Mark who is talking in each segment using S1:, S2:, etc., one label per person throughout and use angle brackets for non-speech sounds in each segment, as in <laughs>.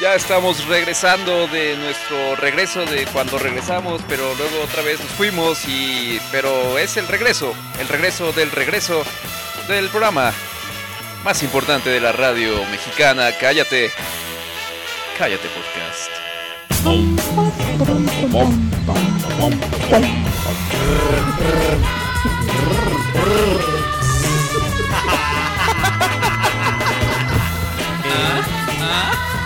S1: ya estamos regresando de nuestro regreso de cuando regresamos, pero luego otra vez nos fuimos y pero es el regreso, el regreso del regreso del programa más importante de la radio mexicana. Cállate. Cállate podcast.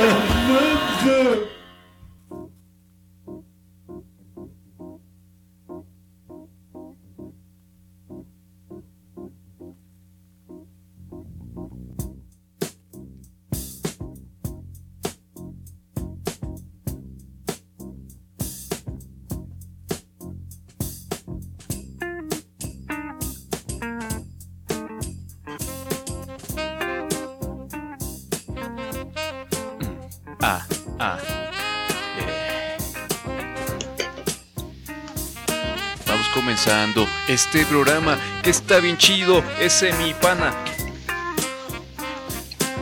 S1: <laughs> vương este programa que está bien chido. Ese mi pana.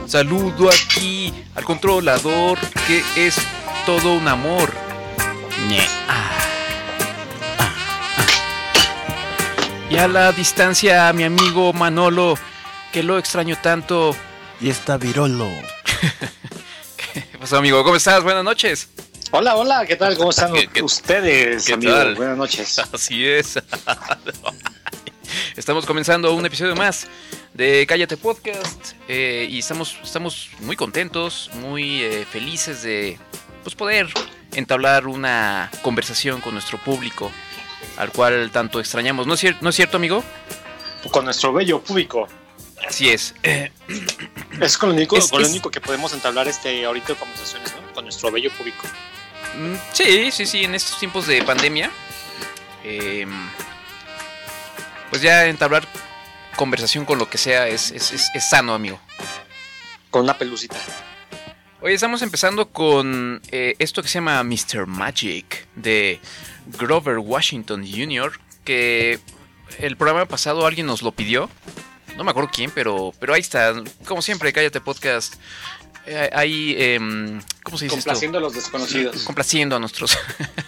S1: Saludo aquí al controlador que es todo un amor. Ah. Ah, ah. Y a la distancia a mi amigo Manolo, que lo extraño tanto.
S2: Y está Virolo. <laughs>
S1: ¿Qué pasó, amigo? ¿Cómo estás? Buenas noches.
S3: Hola, hola, ¿qué tal? ¿Cómo están
S1: ¿Qué- qué-
S3: ustedes,
S1: qué
S3: amigos?
S1: tal?
S3: Buenas noches. <laughs>
S1: Así es. <laughs> Estamos comenzando un episodio más de Cállate Podcast eh, y estamos, estamos muy contentos, muy eh, felices de pues, poder entablar una conversación con nuestro público, al cual tanto extrañamos. ¿No es, cier- ¿no es cierto, amigo?
S3: Con nuestro bello público.
S1: Así es. Eh,
S3: Es con lo único,
S1: Es-
S3: con lo
S1: es-
S3: único que podemos entablar este ahorita conversaciones, ¿no? Con nuestro bello público.
S1: Mm, Sí, sí, sí, en estos tiempos de pandemia, eh, pues ya entablar conversación con lo que sea es, es- es- es sano, amigo.
S3: Con una pelucita.
S1: Hoy estamos empezando con eh, esto que se llama Mr. Magic de Grover Washington Jr., que el programa pasado alguien nos lo pidió. No me acuerdo quién, pero, pero ahí está. Como siempre, cállate podcast. Eh, ahí, em, ¿cómo se dice esto?
S3: Complaciendo a los desconocidos.
S1: complaciendo a nuestros.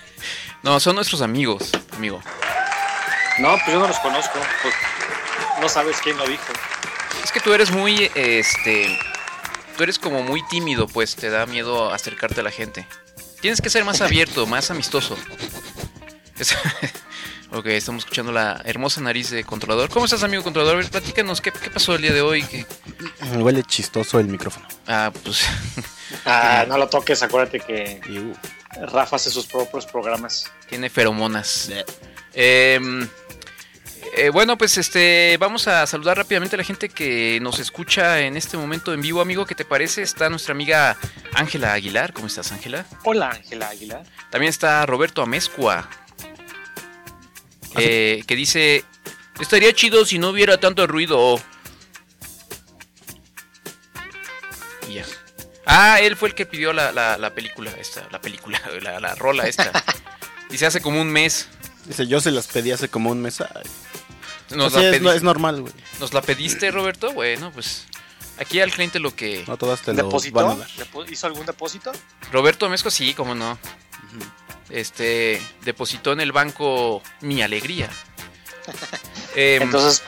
S1: <laughs> no, son nuestros amigos, amigo.
S3: No, pues yo no los conozco. Pues no sabes quién lo dijo.
S1: Es que tú eres muy, este, tú eres como muy tímido, pues te da miedo acercarte a la gente. Tienes que ser más abierto, más amistoso. Es- <laughs> ok, estamos escuchando la hermosa nariz de controlador. ¿Cómo estás, amigo controlador? A ver, platícanos, ¿qué, qué pasó el día de hoy? ¿Qué-
S2: Huele chistoso el micrófono.
S1: Ah, pues, <laughs>
S3: Ah, no lo toques, acuérdate que
S2: Y, uh,
S3: Rafa hace sus propios programas.
S1: tiene feromonas. Em, eh, bueno, pues este, vamos a saludar rápidamente a la gente que nos escucha en este momento en vivo, amigo. ¿Qué te parece? Está nuestra amiga Ángela Aguilar. ¿Cómo estás, Ángela?
S3: Hola, Ángela Aguilar.
S1: También está Roberto Amezcua, eh, que dice, estaría chido si no hubiera tanto ruido. Y ya. Ah, él fue el que pidió la, la- la película esta, la película, <laughs> la, la rola esta. <laughs> Dice hace como un mes.
S2: dice, yo se las pedí hace como un mes. Ay,
S1: Nos,
S2: así
S1: la,
S2: es, normal, güey.
S1: ¿Nos la pediste, Roberto? Bueno, pues aquí al cliente lo que...
S2: No todas te lo
S3: ¿Depositó?
S2: van a dar.
S3: ¿Depo- ¿Hizo algún depósito?
S1: Roberto Amezcua, sí, cómo no. Este, depositó en el banco Mi Alegría. <laughs> Em,
S3: Entonces,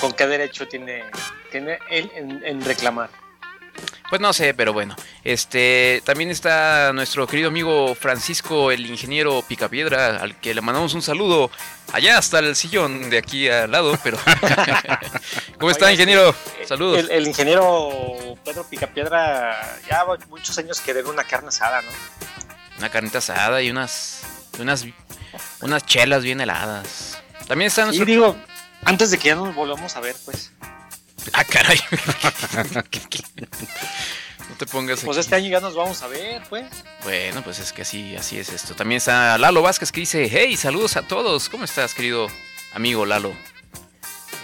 S3: ¿con qué derecho tiene, tiene él en, en reclamar?
S1: Pues no sé, pero bueno. Este, también está nuestro querido amigo Francisco, el ingeniero Picapiedra, al que le mandamos un saludo allá hasta el sillón de aquí al lado, pero <laughs> ¿Cómo está, ingeniero?
S3: Eh,
S1: Saludos.
S3: El, el ingeniero Pedro Picapiedra ya muchos años que debe una carne asada, ¿no?
S1: Una carnita asada y unas unas unas chelas bien heladas. También está
S3: Y
S1: nuestro
S3: digo, antes de que ya nos volvamos a ver, pues.
S1: Ah, caray. <laughs> no te pongas
S3: Pues
S1: aquí.
S3: este año ya nos vamos a ver, pues.
S1: Bueno, pues es que así, así es esto. También está Lalo Vázquez que dice, hey, saludos a todos. ¿Cómo estás, querido amigo Lalo?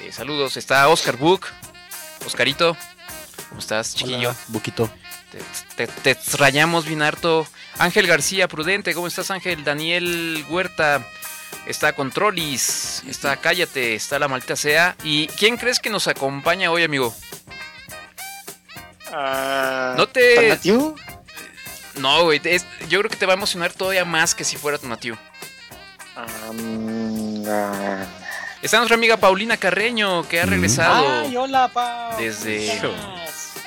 S1: Eh, saludos. Está Oscar Book. Oscarito. ¿Cómo estás, chiquillo?
S2: Hola, Buquito.
S1: Te, te- te extrañamos bien harto. Ángel García Prudente, ¿cómo estás, Ángel? Daniel Huerta. Está Controlis. Está Cállate. Está La Maldita Sea. ¿Y quién crees que nos acompaña hoy, amigo?
S3: Ah,
S1: No te-
S3: ¿Tonatiuh?
S1: No, güey. es- yo creo que te va a emocionar todavía más que si fuera tu Matiu.
S3: Mm, ah.
S1: Está nuestra amiga Paulina Carreño, que ha
S2: Mm.
S1: regresado
S3: Ay, hola, Pau.
S1: Desde-.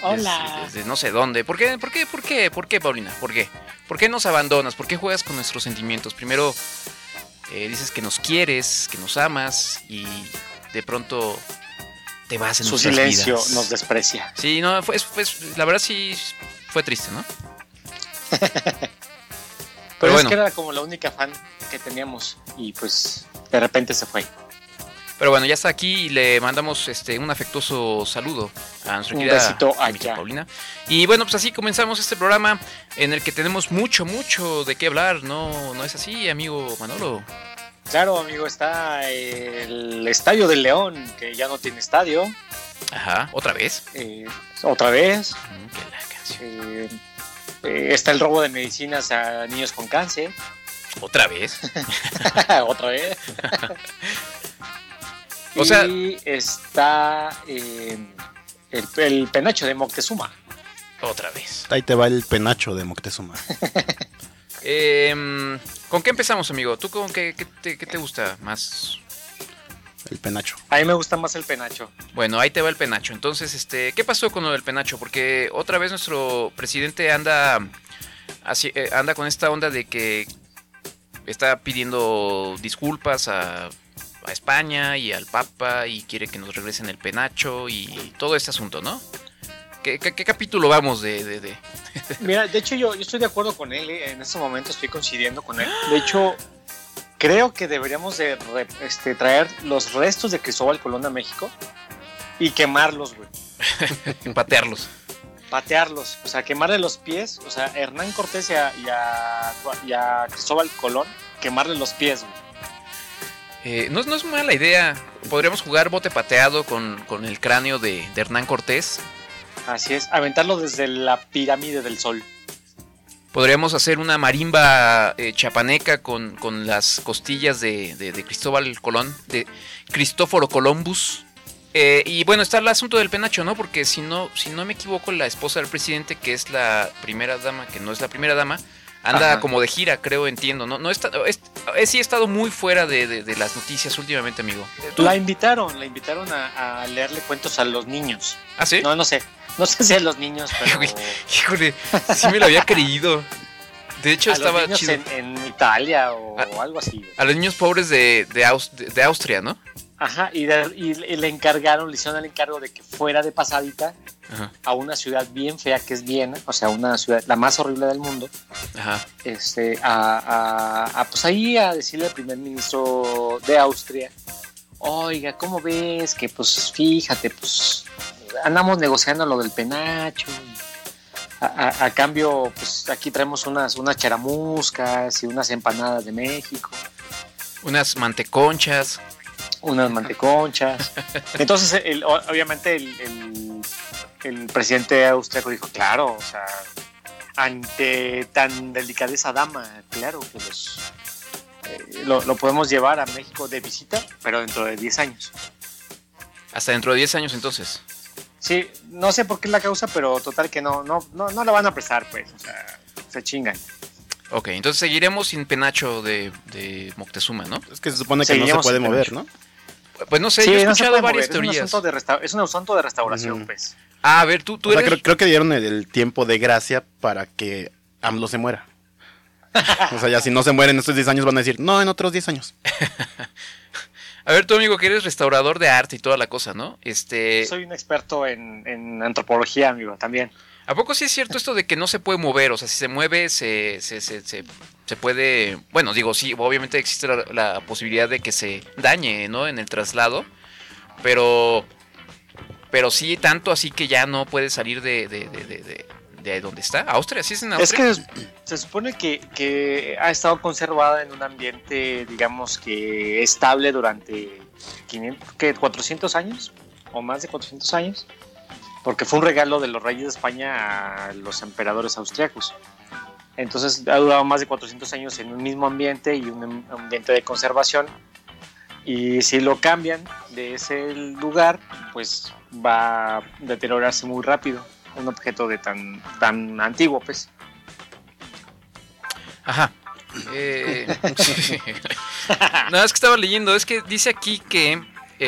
S3: Hola.
S1: desde, desde no sé dónde. ¿Por qué? ¿Por qué? ¿Por qué? ¿Por qué, Paulina? ¿Por qué? ¿Por qué nos abandonas? ¿Por qué juegas con nuestros sentimientos? Primero eh, dices que nos quieres, que nos amas y de pronto te vas en
S3: Su silencio
S1: vidas.
S3: nos desprecia.
S1: Sí, no, fue, fue- la verdad sí fue triste, ¿no? <laughs>
S3: Pero, es
S1: bueno.
S3: que era como la única fan que teníamos y pues de repente se fue.
S1: Pero bueno, ya está aquí y le mandamos este un afectuoso saludo a nuestra
S3: Un besito allá.
S1: Paulina. Y bueno, pues así comenzamos este programa en el que tenemos mucho, mucho de qué hablar. No, no es así, amigo Manolo.
S3: Claro, amigo, está el Estadio del León, que ya no tiene estadio,
S1: Ajá, otra vez.
S3: eh, otra vez.
S1: Mm.
S3: Eh, eh, está el robo de medicinas a niños con cáncer,
S1: Otra vez. <laughs>
S3: otra vez. <laughs>
S1: O sea-
S3: y está eh, el, el penacho de Moctezuma.
S1: Otra vez.
S2: Ahí te va el penacho de Moctezuma. <laughs>
S1: Em, ¿Con qué empezamos, amigo? ¿Tú con qué, qué te, qué te gusta más?
S2: El penacho.
S3: A mí me gusta más el penacho.
S1: Bueno, ahí te va el penacho. Entonces, este, ¿qué pasó con lo del penacho? Porque otra vez nuestro presidente anda, así, eh, anda con esta onda de que está pidiendo disculpas a, a España y al Papa y quiere que nos regresen el penacho y todo este asunto, ¿no? ¿Qué, qué- qué capítulo vamos de, de- de- <laughs>
S3: Mira, de hecho yo, yo estoy de acuerdo con él, eh, en este momento estoy coincidiendo con él. De hecho, creo que deberíamos de re- este, traer los restos de Cristóbal Colón a México y quemarlos, güey. <laughs>
S1: patearlos?
S3: Patearlos, o sea, quemarle los pies, o sea, Hernán Cortés y a, y a- y a Cristóbal Colón, quemarle los pies, güey.
S1: Eh, no, es- no es mala idea. Podríamos jugar bote pateado con, con el cráneo de, de Hernán Cortés.
S3: Así es, aventarlo desde la pirámide del sol.
S1: Podríamos hacer una marimba eh, chapaneca con, con las costillas de, de- de Cristóbal Colón, de Cristóforo Columbus. Eh, y bueno, está el asunto del penacho, ¿no? Porque si no, si no me equivoco, la esposa del presidente, que es la primera dama, que no es la primera dama, anda
S3: Ajá.
S1: como de gira, creo, entiendo. No, no está, es- es- sí he estado muy fuera de, de- de las noticias últimamente, amigo. Eh, ¿tú?
S3: La invitaron, la invitaron a, a leerle cuentos a los niños.
S1: ¿Ah, sí?
S3: No, no sé, no sé si a los niños, <laughs> pero
S1: Híjole, sí me lo había creído. De hecho, <laughs>
S3: a los
S1: estaba
S3: niños
S1: chido.
S3: en, en Italia o
S1: Ah.
S3: algo así.
S1: A los niños pobres de, de, Aus- de- de Austria, ¿no?
S3: Ajá, y, de- y le- encargaron, le hicieron el encargo de que fuera de pasadita
S1: Ajá,
S3: a una ciudad bien fea que es Viena, o sea, una ciudad, la más horrible del mundo,
S1: ajá.
S3: este, a, a- a, pues ahí a decirle al primer ministro de Austria, oiga, ¿cómo ves? Que pues fíjate, pues andamos negociando lo del penacho. A, a- a cambio, pues aquí traemos unas, unas charamuscas y unas empanadas de México.
S1: Unas manteconchas.
S3: Unas manteconchas. Entonces, el- obviamente, el, el- el presidente austriaco dijo, claro, o sea, ante tan delicadeza dama, claro que los, eh, lo, lo podemos llevar a México de visita, pero dentro de 10 años.
S1: Hasta dentro de 10 años entonces.
S3: Sí, no sé por qué es la causa, pero total que no, no, no, no la van a prestar, pues, o sea, se chingan.
S1: Ok, entonces seguiremos sin penacho de, de Moctezuma, ¿no?
S2: Es que se supone que no se puede mover,
S3: penacho.
S2: ¿no?
S1: Pues no sé,
S3: Sí,
S1: yo he
S3: no
S1: escuchado
S3: puede
S1: varias
S3: mover,
S1: teorías.
S3: Es un, asunto de resta- es un asunto de restauración, pues.
S1: Ah, a ver, tú, tú
S2: O sea,
S1: eres...
S2: creo, creo que dieron el, el tiempo de gracia para que AMLO se muera. O sea, ya si no se muere en estos 10 años van a decir, no, en otros 10 años. <laughs>
S1: A ver, tú amigo, que eres restaurador de arte y toda la cosa, ¿no? Este...
S3: Soy un experto en, en antropología, amigo, también.
S1: ¿A poco sí es cierto esto de que no se puede mover? O sea, si se mueve, se, se, se, se, puede... Bueno, digo, sí, obviamente existe la, la posibilidad de que se dañe, ¿no? En el traslado. Pero... pero sí tanto así que ya no puede salir de, de, de, de, de donde está. Austria, sí es en Austria.
S3: Es que se supone que, que ha estado conservada en un ambiente, digamos que estable durante 500, ¿qué, 400 años o más de 400 años, porque fue un regalo de los reyes de España a los emperadores austriacos. Entonces ha durado más de 400 años en un mismo ambiente y un ambiente de conservación. Y si lo cambian de ese lugar, pues va a deteriorarse muy rápido. Un objeto de tan, tan antiguo, pues.
S1: Ajá. Eh, <laughs> sí. <laughs> Es que estaba leyendo, es que dice aquí que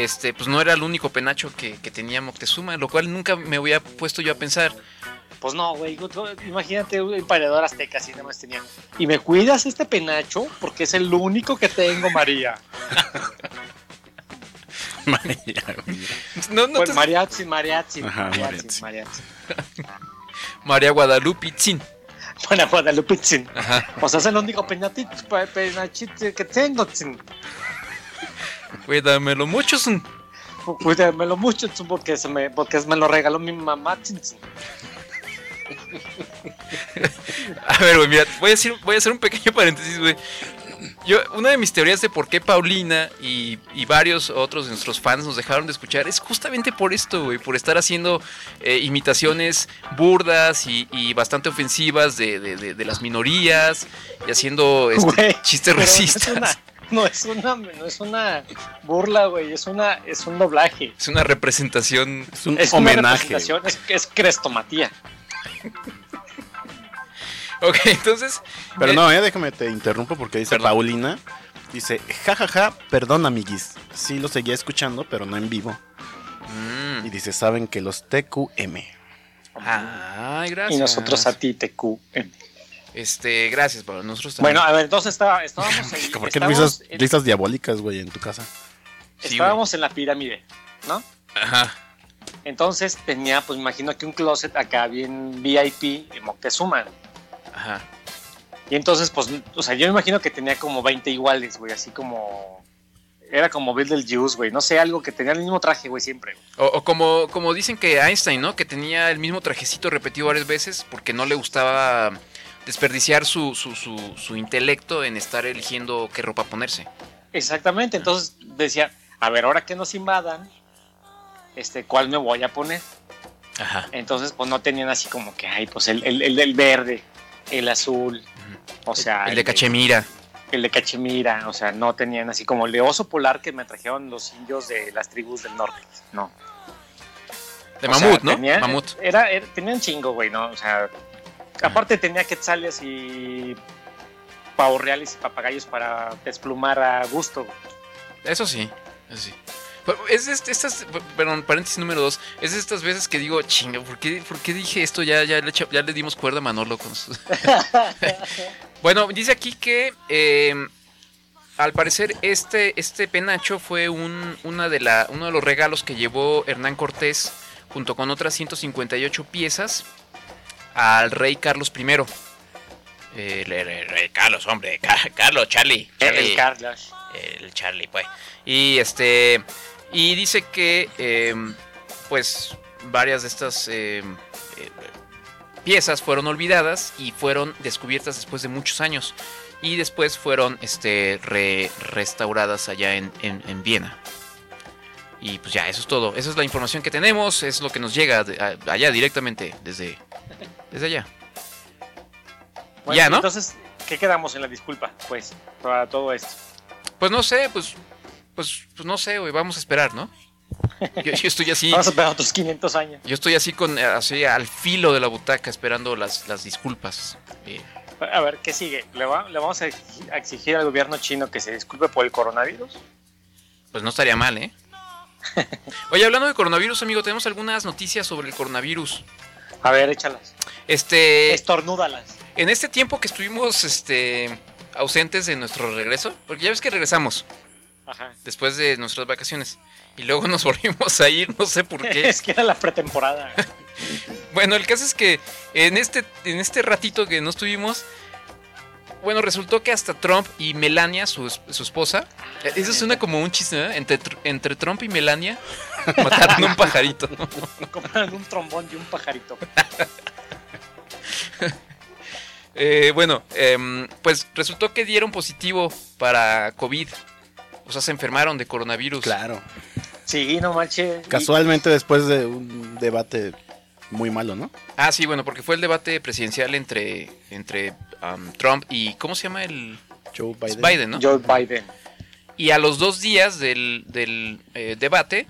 S1: este, pues no era el único penacho que, que tenía Moctezuma, lo cual nunca me había puesto yo a pensar.
S3: Pues no, güey, imagínate un emperador azteca así nada más tenía. Y me cuidas este penacho porque es el único que tengo, María. <laughs>
S2: María.
S1: No, no
S3: Bueno,
S1: te-
S3: mariachi, mariachi,
S2: Ajá,
S3: mariachi,
S2: mariachi.
S3: mariachi. <laughs>
S1: María Guadalupe Itzin.
S3: Bueno, Guadalupe. O sea, es el único penachito, pe- penachito que tengo, tsin.
S1: Cuídamelo mucho. Sun.
S3: Cuídamelo mucho, porque, se me, porque me lo regaló mi mamá. <laughs>
S1: A ver, güey, mira, voy a, decir, voy a hacer un pequeño paréntesis, güey. Yo, una de mis teorías de por qué Paulina y, y varios otros de nuestros fans nos dejaron de escuchar es justamente por esto, güey, por estar haciendo eh, imitaciones burdas y, y bastante ofensivas de, de- de- de las minorías y haciendo este, chistes racistas.
S3: No es una, no es una, no es una burla, güey, es, una, es un doblaje.
S1: Es una representación.
S2: Es un
S3: Es una
S2: homenaje.
S3: representación, es, es crestomatía. <laughs>
S1: Ok, entonces.
S2: Pero
S1: eh,
S2: no, eh, déjame te interrumpo porque dice
S1: Perdón.
S2: Paulina. Dice, jajaja, perdón amiguis. Sí lo seguía escuchando, pero no en vivo.
S1: mm,
S2: Y dice, saben que los TQM.
S1: Ay, gracias.
S3: Y nosotros a ti, TQ.
S1: Este, gracias, Pablo. Nosotros también.
S3: Bueno, a ver, entonces estaba, estábamos <laughs> ahí.
S2: ¿Por qué
S3: estábamos
S2: risas,
S3: en-
S2: risas diabólicas, güey, en tu casa?
S1: Sí,
S3: estábamos en la pirámide, ¿no?
S1: Ajá.
S3: Entonces tenía, pues me imagino que un closet acá bien VIP en Moctezuma.
S1: Ajá.
S3: Y entonces, pues, o sea, yo me imagino que tenía como 20 iguales, güey, así como... Era como Bill del Juice, güey, no sé, algo que tenía el mismo traje, güey, siempre.
S1: o como, como dicen que Einstein, ¿no? Que tenía el mismo trajecito repetido varias veces porque no le gustaba desperdiciar su, su, su, su intelecto en estar eligiendo qué ropa ponerse.
S3: Exactamente, entonces decía, a ver, ahora que nos invadan, este, ¿cuál me voy a poner?
S1: Ajá.
S3: Entonces, pues no tenían así como que, ay, pues el, el, el del verde, el azul, o sea...
S1: el de Cachemira.
S3: el de Cachemira, o sea, no tenían así como el de oso polar que me trajeron los indios de las tribus del norte, no.
S1: De
S3: O sea,
S1: mamut, ¿no?
S3: tenía-
S1: Mamut.
S3: Era, era- tenían chingo, güey, ¿no? O sea, aparte tenía quetzales y pavos reales y papagayos para desplumar a gusto.
S1: Eso sí. Eso sí. Es de est- estas, perdón, paréntesis número dos. Es de estas veces que digo, chinga, ¿por qué, por qué dije esto? Ya, ya, le, ya le dimos cuerda a Manolo con sus- <laughs> Bueno, dice aquí que eh, al parecer este, este penacho fue un, una de la, uno de los regalos que llevó Hernán Cortés junto con otras 158 piezas al rey Carlos I. El, el- el rey Carlos, hombre, Ca- Carlos, Charlie. Charlie
S3: El Carlos.
S1: el Charlie, pues. Y este. Y dice que. eh, pues. Varias de estas. eh, eh, piezas fueron olvidadas y fueron descubiertas después de muchos años. Y después fueron este, re- restauradas allá en, en- en Viena. Y pues ya, eso es todo. Esa es la información que tenemos. Es lo que nos llega de- a- allá directamente, desde, desde allá.
S3: Bueno,
S1: Ya, ¿no?
S3: Entonces, ¿qué quedamos en la disculpa? Pues, para todo esto.
S1: Pues no sé, pues. Pues, pues no sé, güey. Vamos a esperar, ¿no? Yo, yo estoy así. <laughs>
S3: Vamos a esperar otros 500 años.
S1: Yo estoy así con así al filo de la butaca esperando las, las disculpas. Eh,
S3: A ver, ¿qué sigue? ¿Le, va- le vamos a exigir al gobierno chino que se disculpe por el coronavirus?
S1: pues no estaría mal, ¿eh? <laughs> Oye, hablando de coronavirus, amigo, tenemos algunas noticias sobre el coronavirus.
S3: A ver, échalas.
S1: Este,
S3: Estornúdalas.
S1: en este tiempo que estuvimos este ausentes de nuestro regreso, porque ya ves que regresamos
S3: Ajá.
S1: después de nuestras vacaciones y luego nos <laughs> volvimos a ir, no sé por qué. <laughs>
S3: Es que era la pretemporada. <laughs>
S1: Bueno, el caso es que en este, en este ratito que no estuvimos, bueno, resultó que hasta Trump y Melania, su, su esposa, eh, eso suena como un chiste, ¿eh? entre, Tr- entre Trump y Melania, Mataron un pajarito.
S3: Compraron un trombón y un pajarito. <laughs>
S1: Eh, bueno, em, pues resultó que dieron positivo para COVID. O sea, se enfermaron de coronavirus.
S2: Claro.
S3: Sí, no manches.
S2: Casualmente después de un debate muy malo, ¿no?
S1: Ah, sí, bueno, porque fue el debate presidencial entre, entre um, Trump y. ¿Cómo se llama el.
S2: Joe Biden.
S1: Biden, ¿no?
S3: Joe Biden.
S1: Y a los dos días del, del eh, debate,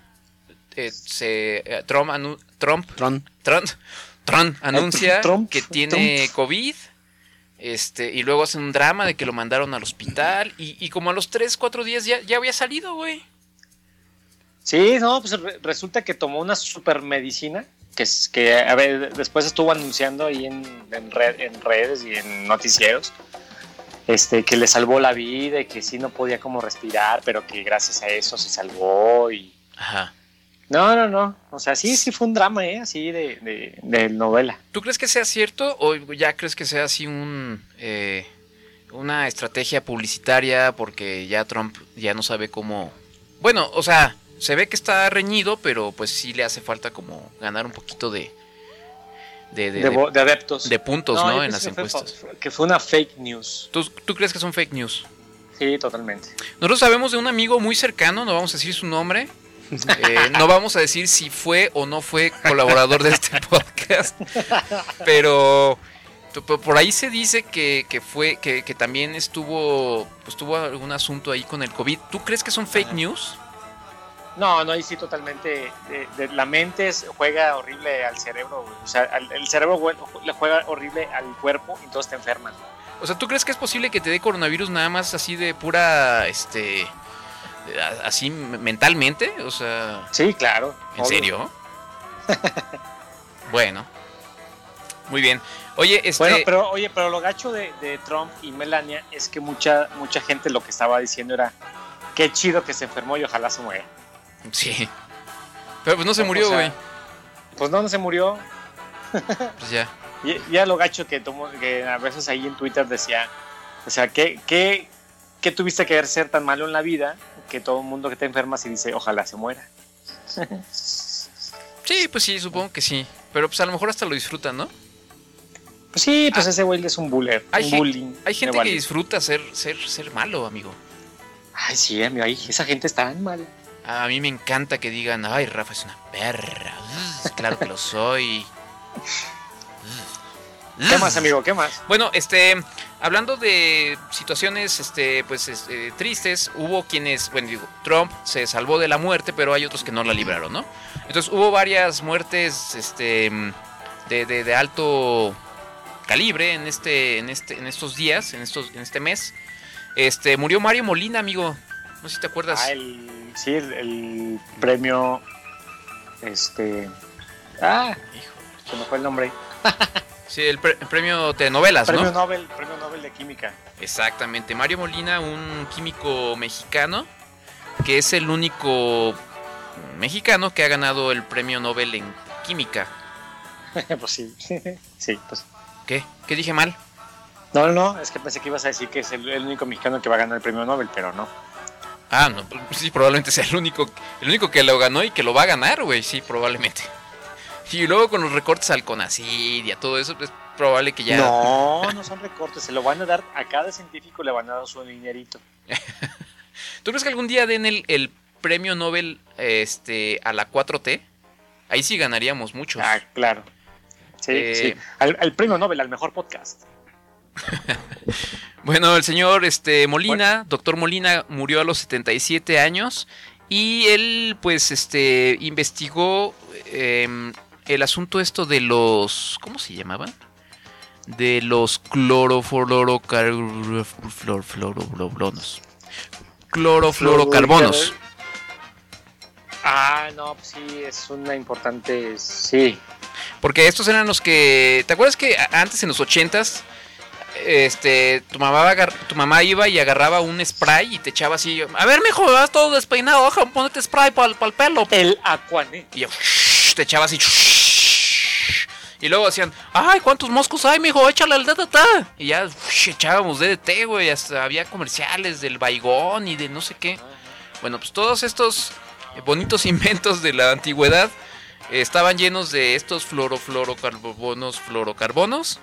S1: eh, se, eh, Trump, anu- Trump. Trump, Trump anuncia <laughs>
S3: Trump,
S1: que tiene
S3: Trump.
S1: COVID. Este, y luego hacen un drama de que lo mandaron al hospital. Y, y como a los 3, 4 días ya, ya había salido, güey.
S3: Sí, no, pues re- resulta que tomó una super medicina que, que a ver, después estuvo anunciando ahí en, en, red- en redes y en noticieros este, que le salvó la vida y que sí no podía como respirar, pero que gracias a eso se salvó y...
S1: Ajá.
S3: No, no, no, o sea, sí, sí fue un drama, ¿eh? Así de, de, de novela.
S1: ¿Tú crees que sea cierto o ya crees que sea así un eh, una estrategia publicitaria porque ya Trump ya no sabe cómo... Bueno, o sea, se ve que está reñido, pero pues sí le hace falta como ganar un poquito de... De, de-
S3: adeptos.
S1: de puntos,
S3: No,
S1: En las
S3: que
S1: encuestas.
S3: que fue una fake news.
S1: ¿Tú, tú crees que son fake news?
S3: Sí, totalmente.
S1: Nosotros sabemos de un amigo muy cercano, no vamos a decir su nombre. Eh, no vamos a decir si fue o no fue colaborador de este podcast. Pero por ahí se dice que, que fue, que, que también estuvo, pues tuvo algún asunto ahí con el COVID. ¿Tú crees que son fake news?
S3: No, no, ahí sí totalmente. de- de- la mente juega horrible al cerebro. O sea, al- el cerebro le juega horrible al cuerpo y todos te enferman.
S1: O sea, ¿tú crees que es posible que te dé coronavirus nada más así de pura, este, así mentalmente? O sea,
S3: Sí, claro.
S1: ¿En
S3: obvio.
S1: serio? <laughs> bueno. Muy bien. Oye, este.
S3: Bueno, pero oye, pero lo gacho de, de Trump y Melania es que mucha mucha gente lo que estaba diciendo era qué chido que se enfermó y ojalá se muera.
S1: Sí. Pero pues no se murió,
S3: sea,
S1: güey.
S3: Pues no, no se murió.
S1: Pues ya. <laughs>
S3: Y- Ya lo gacho que, tomo, que a veces ahí en Twitter decía, o sea, ¿qué, qué, qué tuviste que ser tan malo en la vida que todo el mundo que te enfermas y dice, ojalá se muera? <laughs>
S1: Sí, pues sí, supongo que sí. Pero pues a lo mejor hasta lo disfrutan, ¿no?
S3: Pues sí, pues ese güey es un buller,
S1: Hay
S3: un bullying.
S1: Hay gente que disfruta ser, ser, ser malo, amigo.
S3: Ay, sí, amigo, ay, esa gente está tan mal.
S1: A mí me encanta que digan, ay, Rafa es una perra. <laughs> Claro que lo soy.
S3: ¿Qué más, amigo? ¿Qué más?
S1: Bueno, este, hablando de situaciones, este, pues, este, tristes, hubo quienes, bueno, digo, Trump se salvó de la muerte, pero hay otros que no la libraron, ¿no? Entonces hubo varias muertes, este, de, de- de alto calibre en este, en este, en estos días, en estos, en este mes. Este, murió Mario Molina, amigo. No sé si te acuerdas.
S3: Ah, el, sí, el, el premio, este, ah,
S1: Hijo.
S3: se me fue el nombre. <laughs>
S1: Sí, el, pre- el premio de novelas,
S3: Premio
S1: ¿no?
S3: Nobel, premio Nobel de Química.
S1: Exactamente. Mario Molina, un químico mexicano, que es el único mexicano que ha ganado el premio Nobel en química. <laughs>
S3: pues sí, <laughs> sí, pues.
S1: ¿Qué? ¿Qué dije mal?
S3: No, no, no, es que pensé que ibas a decir que es el, el único mexicano que va a ganar el premio Nobel, pero no.
S1: Ah, no, pues sí, probablemente sea el único, el único que lo ganó y que lo va a ganar, güey, sí, probablemente. Y luego con los recortes al CONACYT y a todo eso, es probable que ya...
S3: No, <laughs> no son recortes, se lo van a dar, a cada científico le van a dar su dinerito. <laughs>
S1: ¿Tú crees que algún día den el, el premio Nobel este, a la 4T? Ahí sí ganaríamos muchos.
S3: Ah, claro. Sí,
S1: Eh,
S3: sí. Al, al premio Nobel, al mejor podcast. <laughs>
S1: Bueno, el señor este, Molina, doctor Molina, murió a los 77 años y él, pues, este, investigó em, el asunto esto de los, ¿cómo se llamaban? De los clorofluorocarbonos. Clorofluorocarbonos.
S3: Ah, no, pues sí, es una importante. Sí.
S1: Porque estos eran los que. ¿Te acuerdas que antes en los 80s este, tu mamá, tu mamá iba y agarraba un spray y te echaba así, a ver, mijo, vas todo despeinado, ojo, ponete spray para el pelo.
S3: El Aquanet.
S1: Y yo, te echaba así. Y luego decían, ay, ¿cuántos moscos hay, mijo? Échale el DDT. Y ya echábamos DDT, güey. Hasta había comerciales del Baigón y de no sé qué. Bueno, pues todos estos bonitos <laughs> inventos de la antigüedad estaban llenos de estos fluorofluorocarbonos, fluorocarbonos.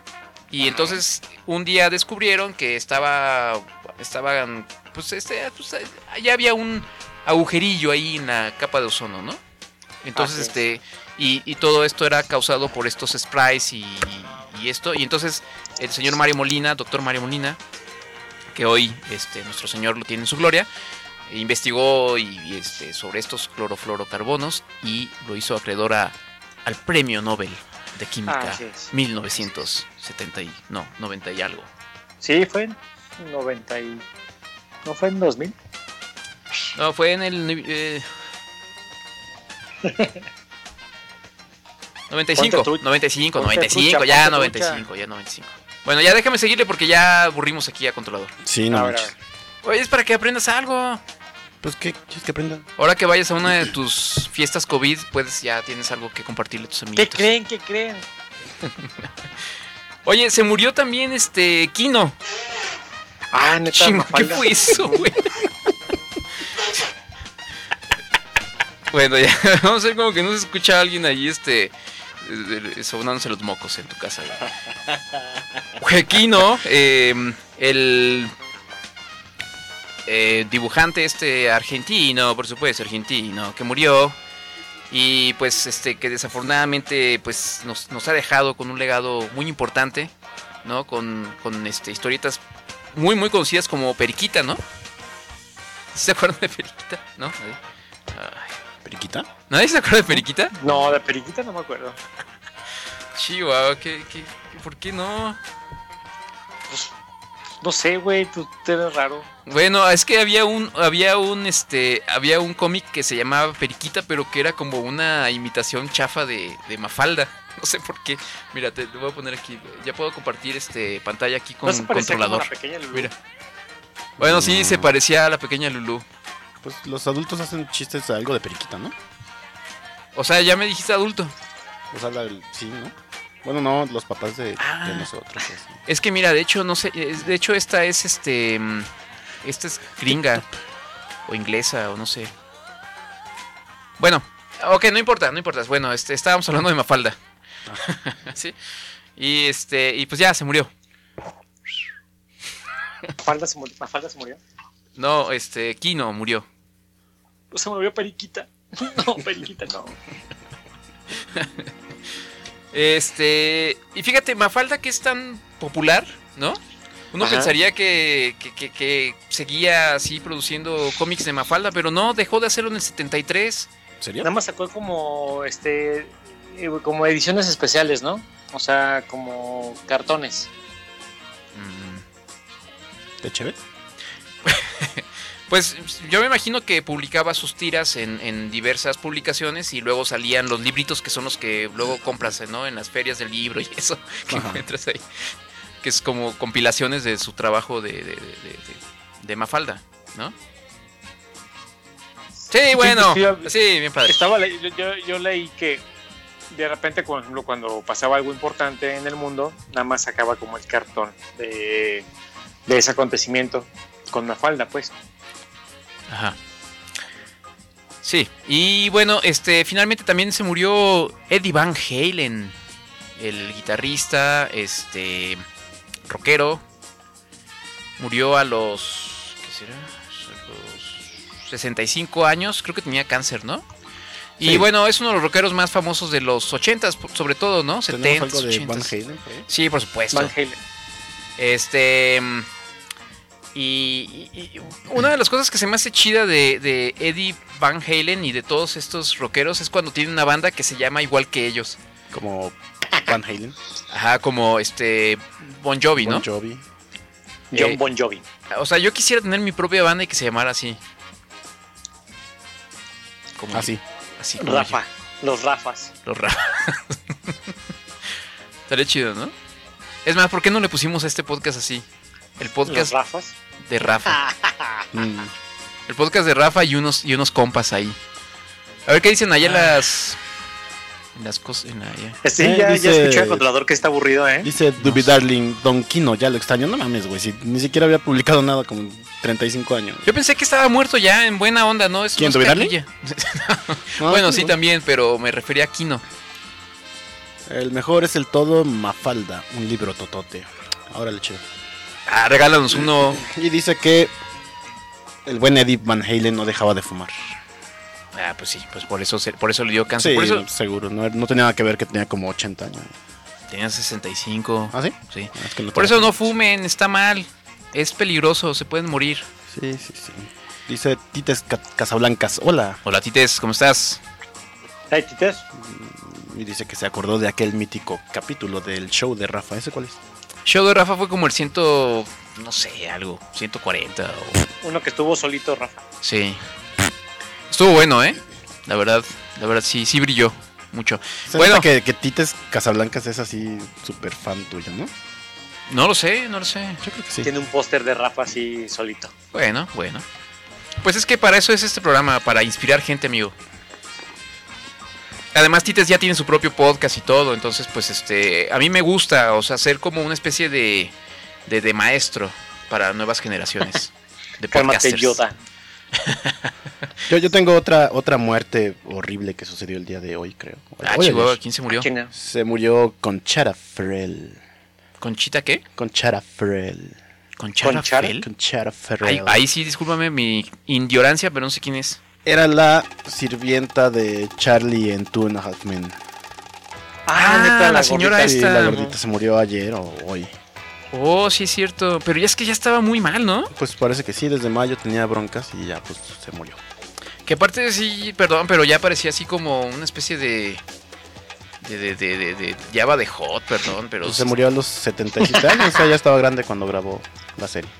S1: Y entonces un día descubrieron que estaba, estaban, pues, este, pues, ya había un agujerillo ahí en la capa de ozono, ¿no? Entonces, este, y, y todo esto era causado por estos sprays y, y esto. Y entonces el señor Mario Molina, doctor Mario Molina, que hoy este, nuestro señor lo tiene en su gloria, investigó y, y, este, sobre estos clorofluorocarbonos y lo hizo acreedor a- al premio Nobel de Química
S3: es.
S1: 1970 y no, 90 y algo.
S3: Sí, fue en 90 y... ¿No fue en 2000?
S1: No, fue en el eh, 95,
S3: Ponte trucha.
S1: 95,
S3: Ponte
S1: 95,
S3: trucha,
S1: ya
S3: ponte
S1: 95, ya 95. Bueno, ya déjame seguirle porque ya aburrimos aquí a controlador.
S2: Sí, no
S3: A ver, a
S2: manches.
S3: ver.
S1: Oye, es para que aprendas algo.
S2: Pues, ¿qué quieres que aprenda?
S1: Ahora que vayas a una de tus fiestas COVID, pues ya tienes algo que compartirle a tus
S3: ¿Qué
S1: amiguitos.
S3: creen? ¿Qué creen? <laughs>
S1: Oye, se murió también este Kino.
S3: Ah, neta,
S1: Ching, ¿Qué fue eso, güey? <laughs> bueno, ya, <laughs> vamos a ver como que no se escucha a alguien ahí, este, sonándose los mocos en tu casa. Kino, <laughs> eh, el eh, dibujante este argentino, por supuesto, argentino, que murió y pues este que desafortunadamente pues nos, nos ha dejado con un legado muy importante, ¿no? Con, con este historietas muy muy conocidas como Periquita, ¿no? ¿Se acuerdan de Periquita? ¿No? Ay,
S2: ¿Periquita?
S1: ¿Nadie se acuerda de Periquita?
S3: No, de periquita no me acuerdo. <laughs>
S1: Chihuahua, ¿qué, qué, por qué no?
S3: No sé, güey, tú te ves raro.
S1: Bueno, es que había un, había un, este, había un cómic que se llamaba Periquita, pero que era como una imitación chafa de, de Mafalda. <laughs> No sé por qué. Mira, te voy a poner aquí. Ya puedo compartir este pantalla aquí con
S3: ¿No se parecía como
S1: controlador.
S3: la pequeña Lulú?
S1: Mira. Bueno, sí, se parecía a la pequeña Lulu.
S2: Pues los adultos hacen chistes de algo de periquita, ¿no?
S1: O sea, ya me dijiste adulto.
S2: O sea, la- sí, ¿no? Bueno, no, los papás de,
S1: Ah.
S2: de nosotros. así.
S1: Es que mira, de hecho, no sé, de hecho esta es este, mm, esta es gringa o inglesa o no sé. Bueno, ok, no importa, no importa. Bueno, este, estábamos hablando de Mafalda. <laughs> sí. Y este, y pues ya se murió.
S3: Mafalda se murió. Mafalda se murió.
S1: No, este, Kino murió.
S3: Se murió periquita. <laughs> No, periquita no.
S1: Este, y fíjate, Mafalda que es tan popular, ¿no? Uno
S3: Ajá.
S1: pensaría que, que, que- que seguía así produciendo cómics de Mafalda, pero no, dejó de hacerlo en el 73.
S2: ¿En serio?
S3: Nada más sacó como este eh, como ediciones especiales, ¿no? O sea, como cartones.
S2: ¿De chévere?
S1: Pues yo me imagino que publicaba sus tiras en, en diversas publicaciones y luego salían los libritos que son los que luego compras ¿no? en las ferias del libro y eso <laughs> que
S2: Ajá.
S1: encuentras ahí. Que es como compilaciones de su trabajo de, de, de- de- de Mafalda, ¿no? Sí, bueno.
S3: sí,
S1: Sí, bien padre.
S3: Estaba le- yo, yo, yo leí que de repente, por ejemplo, cuando pasaba algo importante en el mundo, nada más sacaba como el cartón de, de ese acontecimiento con Mafalda, pues.
S1: Ajá. Sí, y bueno, este finalmente también se murió Eddie Van Halen, el guitarrista, este rockero. Murió a los ¿qué será? A los 65 años, creo que tenía cáncer, ¿no? Y
S2: Sí.
S1: bueno, es uno de los rockeros más famosos de los 80s, sobre todo, ¿no? 70s,
S2: ¿Tenemos algo de
S1: 80s.
S2: Van Halen?
S1: Sí, por supuesto.
S3: Van Halen.
S1: Este. Y, y- una de las cosas que se me hace chida de, de Eddie Van Halen y de todos estos rockeros es cuando tienen una banda que se llama igual que ellos.
S2: Como Van Halen,
S1: Ajá, como este Bon Jovi, ¿no?
S2: Bon Jovi.
S3: John
S1: Eh,
S3: Bon Jovi.
S1: O sea, yo quisiera tener mi propia banda y que se llamara así. Como
S2: Así.
S1: así como
S3: Rafa. Los Rafas.
S1: Los Rafa. <laughs> Estaría chido, ¿no? Es más, ¿por qué no le pusimos a este podcast así? El
S3: Los
S1: podcast
S3: Rafas.
S1: De Rafa. <laughs>
S2: Mm,
S1: El podcast de Rafa y unos, y unos compas ahí. A ver qué dicen allá
S3: Ah.
S1: las. En las cosas. En la, ya.
S3: Sí,
S2: Eh,
S3: ya,
S2: dice-
S3: ya escuché al controlador que está aburrido, ¿eh?
S2: Dice Duby Darling, Don Kino, ya lo extraño. No mames, güey. Si ni siquiera había publicado nada como 35 años.
S1: Yo pensé que estaba muerto ya, en buena onda, ¿no? Es
S2: ¿Quién, Toby Darling? <laughs> No,
S1: bueno,
S2: sí,
S1: sí,
S2: no.
S1: también, pero me refería a Kino.
S2: El mejor es el todo Mafalda, un libro totote. Ahora le chido.
S1: Ah, regálanos uno.
S2: Y dice que el buen Eddie Van Halen no dejaba de fumar.
S1: Ah, pues sí, pues por eso, se- por eso le dio cáncer.
S2: Sí,
S1: por eso
S2: seguro. No, no tenía nada que ver que tenía como 80 años.
S1: tenía 65.
S2: ¿Ah, sí?
S1: Sí.
S2: Es que no
S1: Por eso no fumen, está mal. Es peligroso, se pueden morir.
S2: Sí, sí, sí. Dice Tites Ca- Casablancas, hola.
S1: Hola, Tites, ¿cómo estás?
S3: ¿Hay tites?
S2: Y dice que se acordó de aquel mítico capítulo del show de Rafa. ¿Ese cuál es?
S1: Show de Rafa fue como el ciento, no sé, algo, 140 o...
S3: Uno que estuvo solito, Rafa.
S1: Sí. Estuvo bueno, ¿eh? La verdad, la verdad sí, sí brilló mucho.
S2: Se
S1: Bueno.
S2: nota que, que Tites Casablancas es así súper fan tuyo, ¿no?
S1: No lo sé, no lo sé.
S2: Yo creo que sí.
S3: Tiene un póster de Rafa así solito.
S1: Bueno, bueno. Pues es que para eso es este programa, para inspirar gente, amigo. Además, Tites ya tiene su propio podcast y todo, entonces, pues, este, a mí me gusta, o sea, ser como una especie de, de, de maestro para nuevas generaciones <laughs> de
S3: Cálmate,
S1: podcasters.
S3: Yoda. <laughs>
S2: Yo, yo tengo otra, otra muerte horrible que sucedió el día de hoy, creo.
S1: Ah, Chihuahua,
S2: ayer.
S1: ¿quién se murió?
S2: Se murió Conchara Ferrell.
S1: ¿Conchita qué?
S2: Conchara Ferrell.
S1: ¿Conchara
S3: ¿Conchara?
S1: Fell?
S2: Conchara
S1: Ahí,
S2: Ferrell.
S1: ahí sí, discúlpame mi ignorancia, pero no sé quién es.
S2: Era la sirvienta de Charlie en Two and a Half Men.
S1: Ah, la señora
S3: gordita.
S2: Sí,
S1: esta.
S2: la gordita se murió ayer o hoy.
S1: Oh, sí es cierto, pero ya es que ya estaba muy mal, ¿no?
S2: Pues parece que sí, desde mayo tenía broncas y ya pues se murió.
S1: Que aparte sí, perdón, pero ya parecía así como una especie de... De, de, de, de, de- ya va de hot, perdón, pero...
S2: Pues se murió a los 77 años, o sea, ya estaba grande cuando grabó la serie.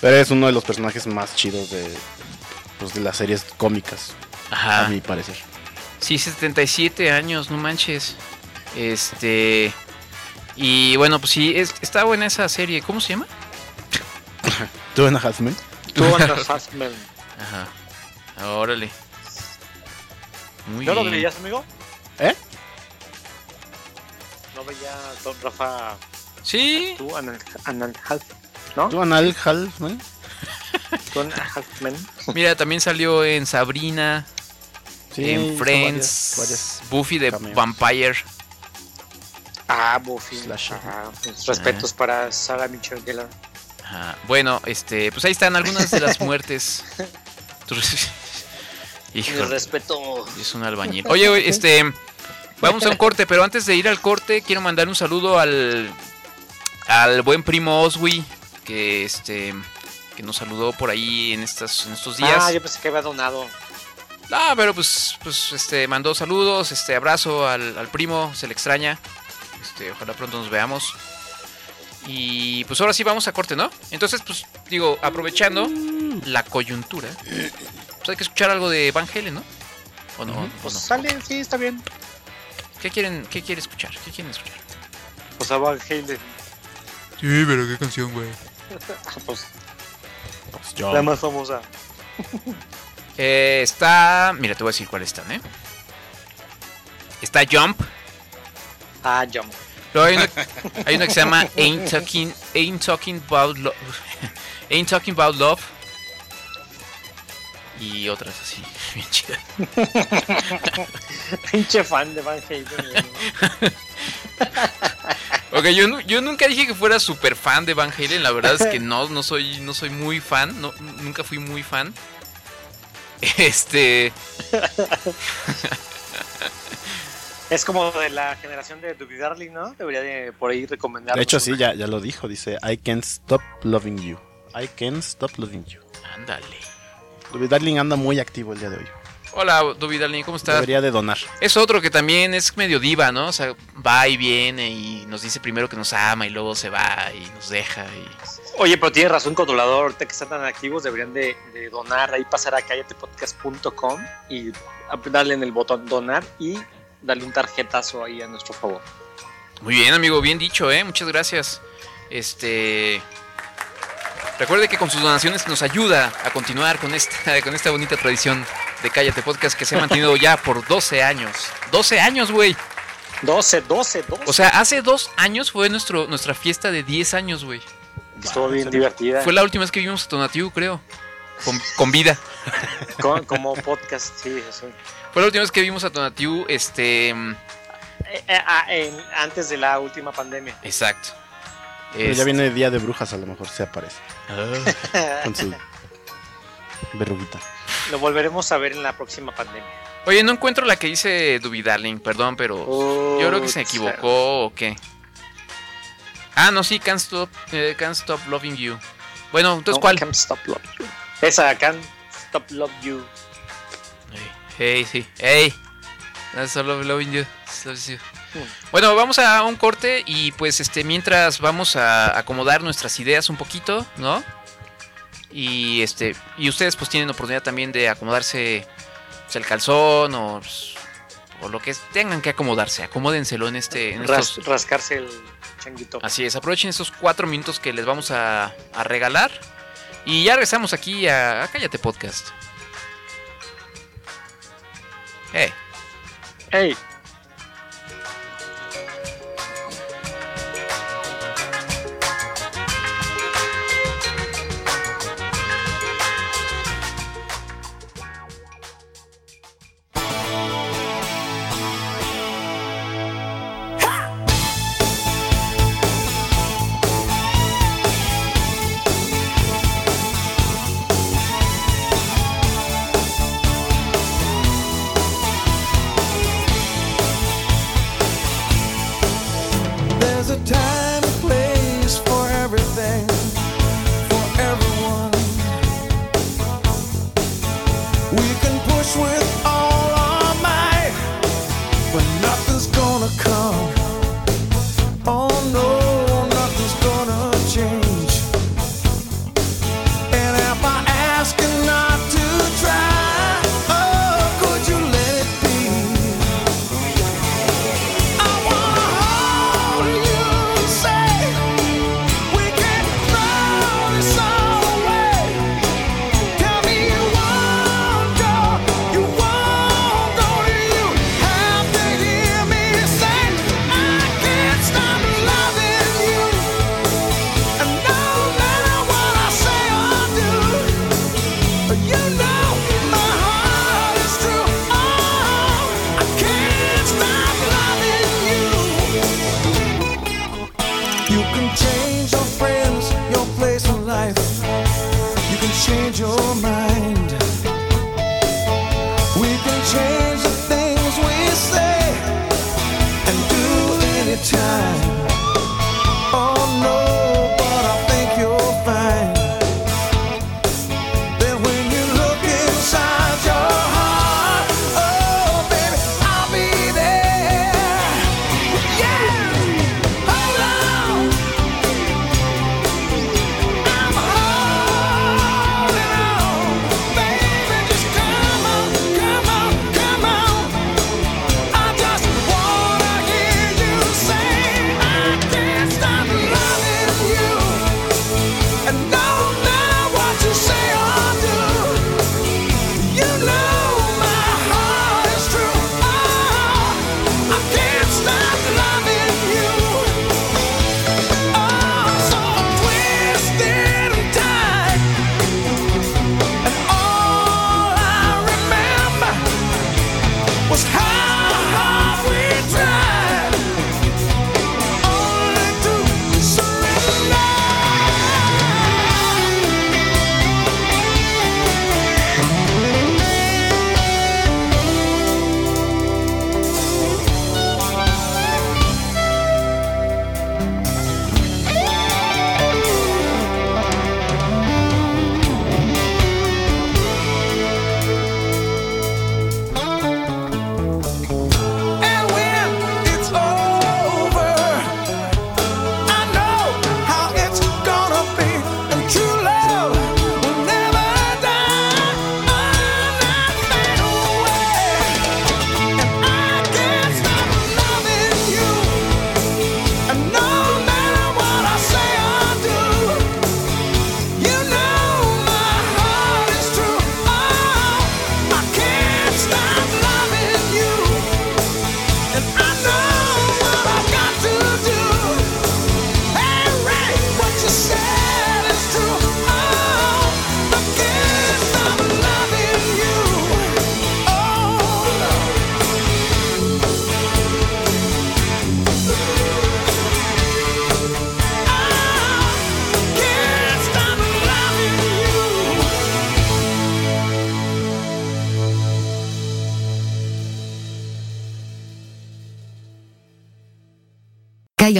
S2: Pero es uno de los personajes más chidos de, pues, de las series cómicas,
S1: Ajá.
S2: a mi parecer.
S1: Sí, 77 años, no manches. Este... Y bueno, pues sí, es- está buena esa serie. ¿Cómo se llama? <laughs>
S2: Two and a Half Men.
S3: Tú <laughs> Husman.
S1: Ajá. Órale. Muy
S3: ¿No lo veías, amigo?
S2: ¿Eh?
S3: ¿No veía Don Rafa
S1: Sí.
S3: tú, Anal, Anal Half? ¿No?
S2: Two and a Half Men.
S3: Anal Halfman.
S1: Mira, también salió en Sabrina,
S2: Sí,
S1: en Friends,
S2: varias- varias.
S1: Buffy de
S2: cameos.
S1: Vampire.
S3: Ah, Buffy. Respetos para Sarah Michelle Gellar.
S1: Bueno, este, pues ahí están algunas de las <laughs> muertes. Tu- <laughs>
S3: Mi
S1: Hijo,
S3: respeto.
S1: es un albañil. Oye, este, vamos a un corte, pero antes de ir al corte quiero mandar un saludo al al buen primo Oswi que este que nos saludó por ahí en estas en estos días.
S3: Ah, yo pensé que había donado.
S1: Ah, pero pues, pues este, mandó saludos, este, abrazo al, al primo, se le extraña. Este, ojalá pronto nos veamos. Y pues ahora sí vamos a corte, ¿no? Entonces, pues, digo, aprovechando la coyuntura, pues hay que escuchar algo de Van Halen, ¿no? ¿O no? ¿O
S3: Pues
S1: no?
S3: sale, sí, está bien.
S1: ¿Qué quieren, qué quieren escuchar? ¿Qué quieren escuchar?
S3: Pues a Van Halen.
S1: Sí, pero qué canción, güey. <laughs>
S3: Ah, Pues
S2: Yo.
S3: la más famosa. <laughs>
S1: Eh, está, mira, te voy a decir cuáles están, ¿eh? Está Jump,
S3: Ah, Jump.
S1: Luego hay una, hay una que se llama Ain't Talking, Ain't Talking About Love. <laughs> Ain't Talking About Love. Y otras así, <laughs> bien chidas. <laughs>
S3: Pinche fan de Van Halen. <laughs>
S1: Ok, yo, yo nunca dije que fuera súper fan de Van Halen. La verdad es que no, no soy, no soy muy fan. No, nunca fui muy fan. Este.
S3: Es como de la generación de Duby Darling, ¿no? Debería de por ahí recomendar.
S2: De hecho, sí, ya, ya lo dijo. Dice, I can't stop loving you. I can't stop loving you.
S1: Ándale.
S2: Duby Darling anda muy activo el día de hoy.
S1: Hola, Duby Darling, ¿cómo estás?
S2: Debería de donar.
S1: Es otro que también es medio diva, ¿no? O sea, va y viene y nos dice primero que nos ama y luego se va y nos deja y...
S3: Oye, pero tienes razón, controlador. Ahorita que están tan activos, deberían de, de donar. Ahí pasar a callatepodcast.com y darle en el botón donar y darle un tarjetazo ahí a nuestro favor.
S1: Muy bien, amigo, bien dicho, ¿eh? Muchas gracias. Este... Recuerde que con sus donaciones nos ayuda a continuar con esta, <laughs> con esta bonita tradición de Cállate Podcast que se ha mantenido ya por 12 años. 12 años, güey.
S3: 12, 12, 12.
S1: O sea, hace dos años fue nuestro, nuestra fiesta de 10 años, güey.
S3: Estuvo bien divertida.
S1: Fue la última vez que vimos a Tonatiu, creo. Con, con vida. <laughs>
S3: Con- como podcast, sí, sí.
S1: Fue la última vez que vimos a Tonatiu, este... mm,
S3: Eh, eh, ah, antes de la última pandemia.
S1: Exacto.
S2: Pero
S1: Este-
S2: ya viene Día de Brujas, a lo mejor se aparece. Con su verruguita.
S3: Lo volveremos a ver en la próxima pandemia.
S1: Oye, no encuentro la que dice Duby Darling, perdón, pero... Yo creo que se equivocó o qué. Ah, no, sí, Can't Stop, eh, can't stop Loving You. Bueno, entonces,
S3: No,
S1: ¿cuál?
S3: Can't Stop Love You. Esa, Can't Stop Love You.
S1: Hey, sí. Hey. That's all of loving you. Loves you. Bueno, vamos a un corte y pues este mientras vamos a acomodar nuestras ideas un poquito, ¿no? Y este y ustedes pues tienen oportunidad también de acomodarse pues, el calzón o, pues, o lo que tengan que acomodarse. Acomódenselo en este en
S3: Ras-
S1: estos-
S3: rascarse el changuito.
S1: Así es, aprovechen estos cuatro minutos que les vamos a, a regalar. Y ya regresamos aquí a, a Cállate Podcast. Hey.
S3: Hey,
S4: the
S5: time.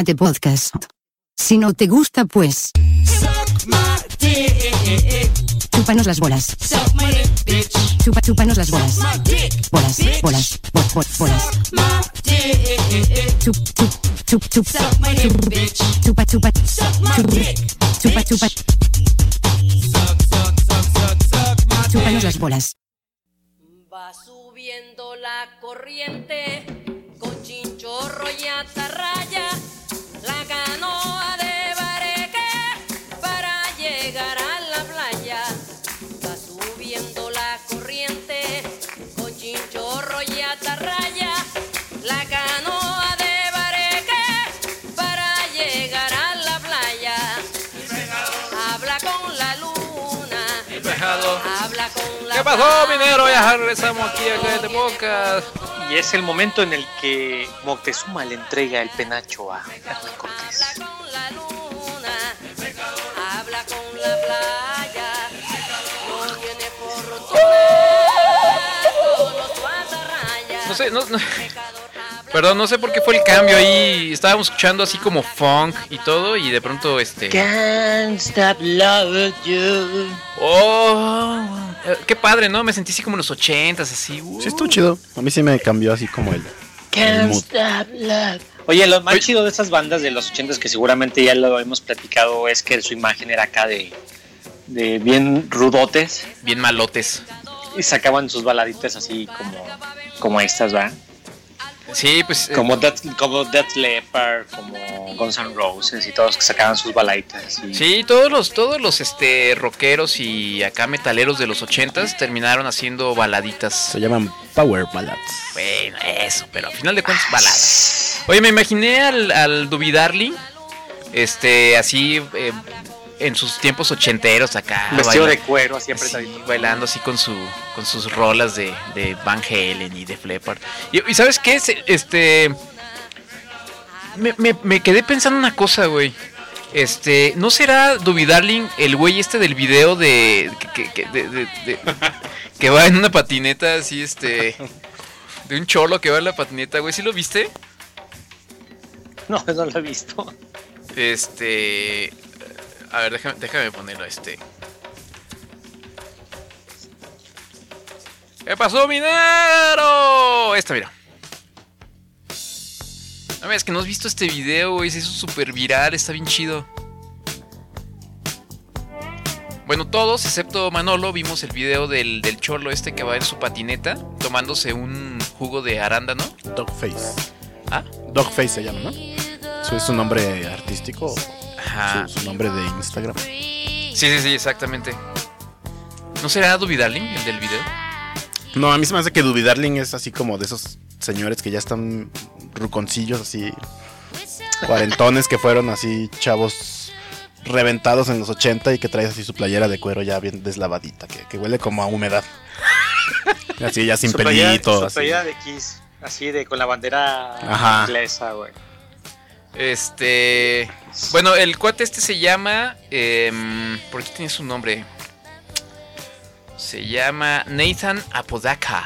S5: Podcast. Si no te gusta, pues. Chúpanos las bolas. Chupa, chúpanos las bolas. Bolas, bolas, bo- bo- bolas. Chup, chup, chup, chup, chup, chupa, chupa, chup, chupa, chupa. Chúpanos las bolas.
S6: Va subiendo la corriente con chinchorro y atarraya, con la
S1: ¿Qué pasó, minero? Ya regresamos aquí a Cállate Podcast.
S3: Y es el momento en el que Moctezuma le entrega el penacho a Hernán Cortés.
S6: Habla con la luna, habla con la playa, no
S1: sé, no, no- perdón, no sé por qué fue el cambio ahí. Estábamos escuchando así como funk y todo y de pronto este...
S3: Can't stop loving you.
S1: Oh, qué padre, ¿no? Me sentí así como en los ochentas, así. uh.
S2: Sí, estuvo chido. A mí sí me cambió así como el. Mood.
S3: Oye, lo más
S1: Oye.
S3: chido de esas bandas de los ochentas que seguramente ya lo hemos platicado es que su imagen era acá de, de bien rudotes
S1: Bien malotes.
S3: y sacaban sus baladitas así como, como estas, ¿va?
S1: Sí, pues... eh,
S3: Como Death, como Death Leppard, como Guns N' Roses y todos que sacaban sus baladitas. así.
S1: Sí, todos los, todos los este rockeros y acá metaleros de los ochentas terminaron haciendo baladitas.
S2: Se llaman Power Ballads.
S1: Bueno, eso, pero al final de cuentas baladas. Oye, me imaginé al, al Duby Darling, este, así eh, en sus tiempos ochenteros acá.
S3: Vestido
S1: baila-
S3: de cuero, así
S1: Sí,
S3: apretadito.
S1: bailando así con su con sus rolas de, de Van Halen y de Fleppard. Y, y ¿sabes qué? Este me, me- me quedé pensando una cosa, güey. Este, ¿no será Duby Darling el güey este del video de que, que- de- de- de- <laughs> que va en una patineta así este de un cholo que va en la patineta, güey? ¿Sí lo viste?
S3: No, <laughs> no lo he visto.
S1: Este, a ver, déjame, déjame ponerlo este. ¿Qué pasó, minero? Esta, mira. No, es que no has visto este video, güey. Se hizo súper viral, está bien chido. Bueno, todos, excepto Manolo, vimos el video del, del cholo este que va en su patineta tomándose un jugo de arándano.
S2: Dogface.
S1: ¿Ah?
S2: Dogface se llama, ¿no? Eso es su nombre artístico,
S1: Ajá.
S2: su, su nombre de Instagram.
S1: Sí, sí, sí, exactamente. ¿No será Duby Darling el del video?
S2: No, a mí se me hace que Duby Darling es así como de esos señores que ya están ruconcillos, así cuarentones que fueron así chavos reventados en los 80 y que traes así su playera de cuero ya bien deslavadita, que, que huele como a humedad. Así ya sin
S3: Su playera-
S2: pelito.
S3: Su
S2: así.
S3: playera de Kiss, así de con la bandera
S2: Ajá.
S3: inglesa, güey.
S1: Este. Bueno, el cuate este se llama. em, ¿Por qué tiene su nombre? Se llama Nathan Apodaca.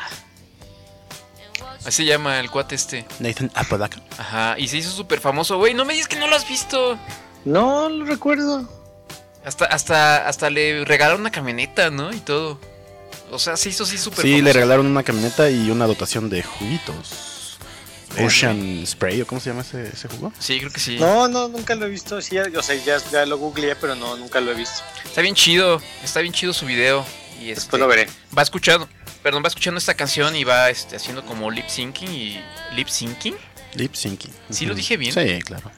S1: Así se llama el cuate este.
S2: Nathan Apodaca.
S1: Ajá. Y se hizo súper famoso, güey. No me digas que no lo has visto.
S3: No lo recuerdo.
S1: Hasta, hasta, hasta le regalaron una camioneta, ¿no? Y todo. O sea, se hizo así súper
S2: Sí, le regalaron una camioneta y una dotación de juguitos. Ocean Spray, ¿o cómo se llama ese, ese jugo?
S1: Sí, creo que sí.
S3: No, no, nunca lo he visto. Sí, o sea, ya, ya lo googleé, pero no, nunca lo he visto.
S1: Está bien chido. Está bien chido su video. Y este,
S3: Después lo veré.
S1: va escuchando, perdón, va escuchando esta canción y va este, haciendo como lip syncing y lip syncing.
S2: Lip syncing.
S1: ¿Sí lo dije bien?
S2: Sí, claro.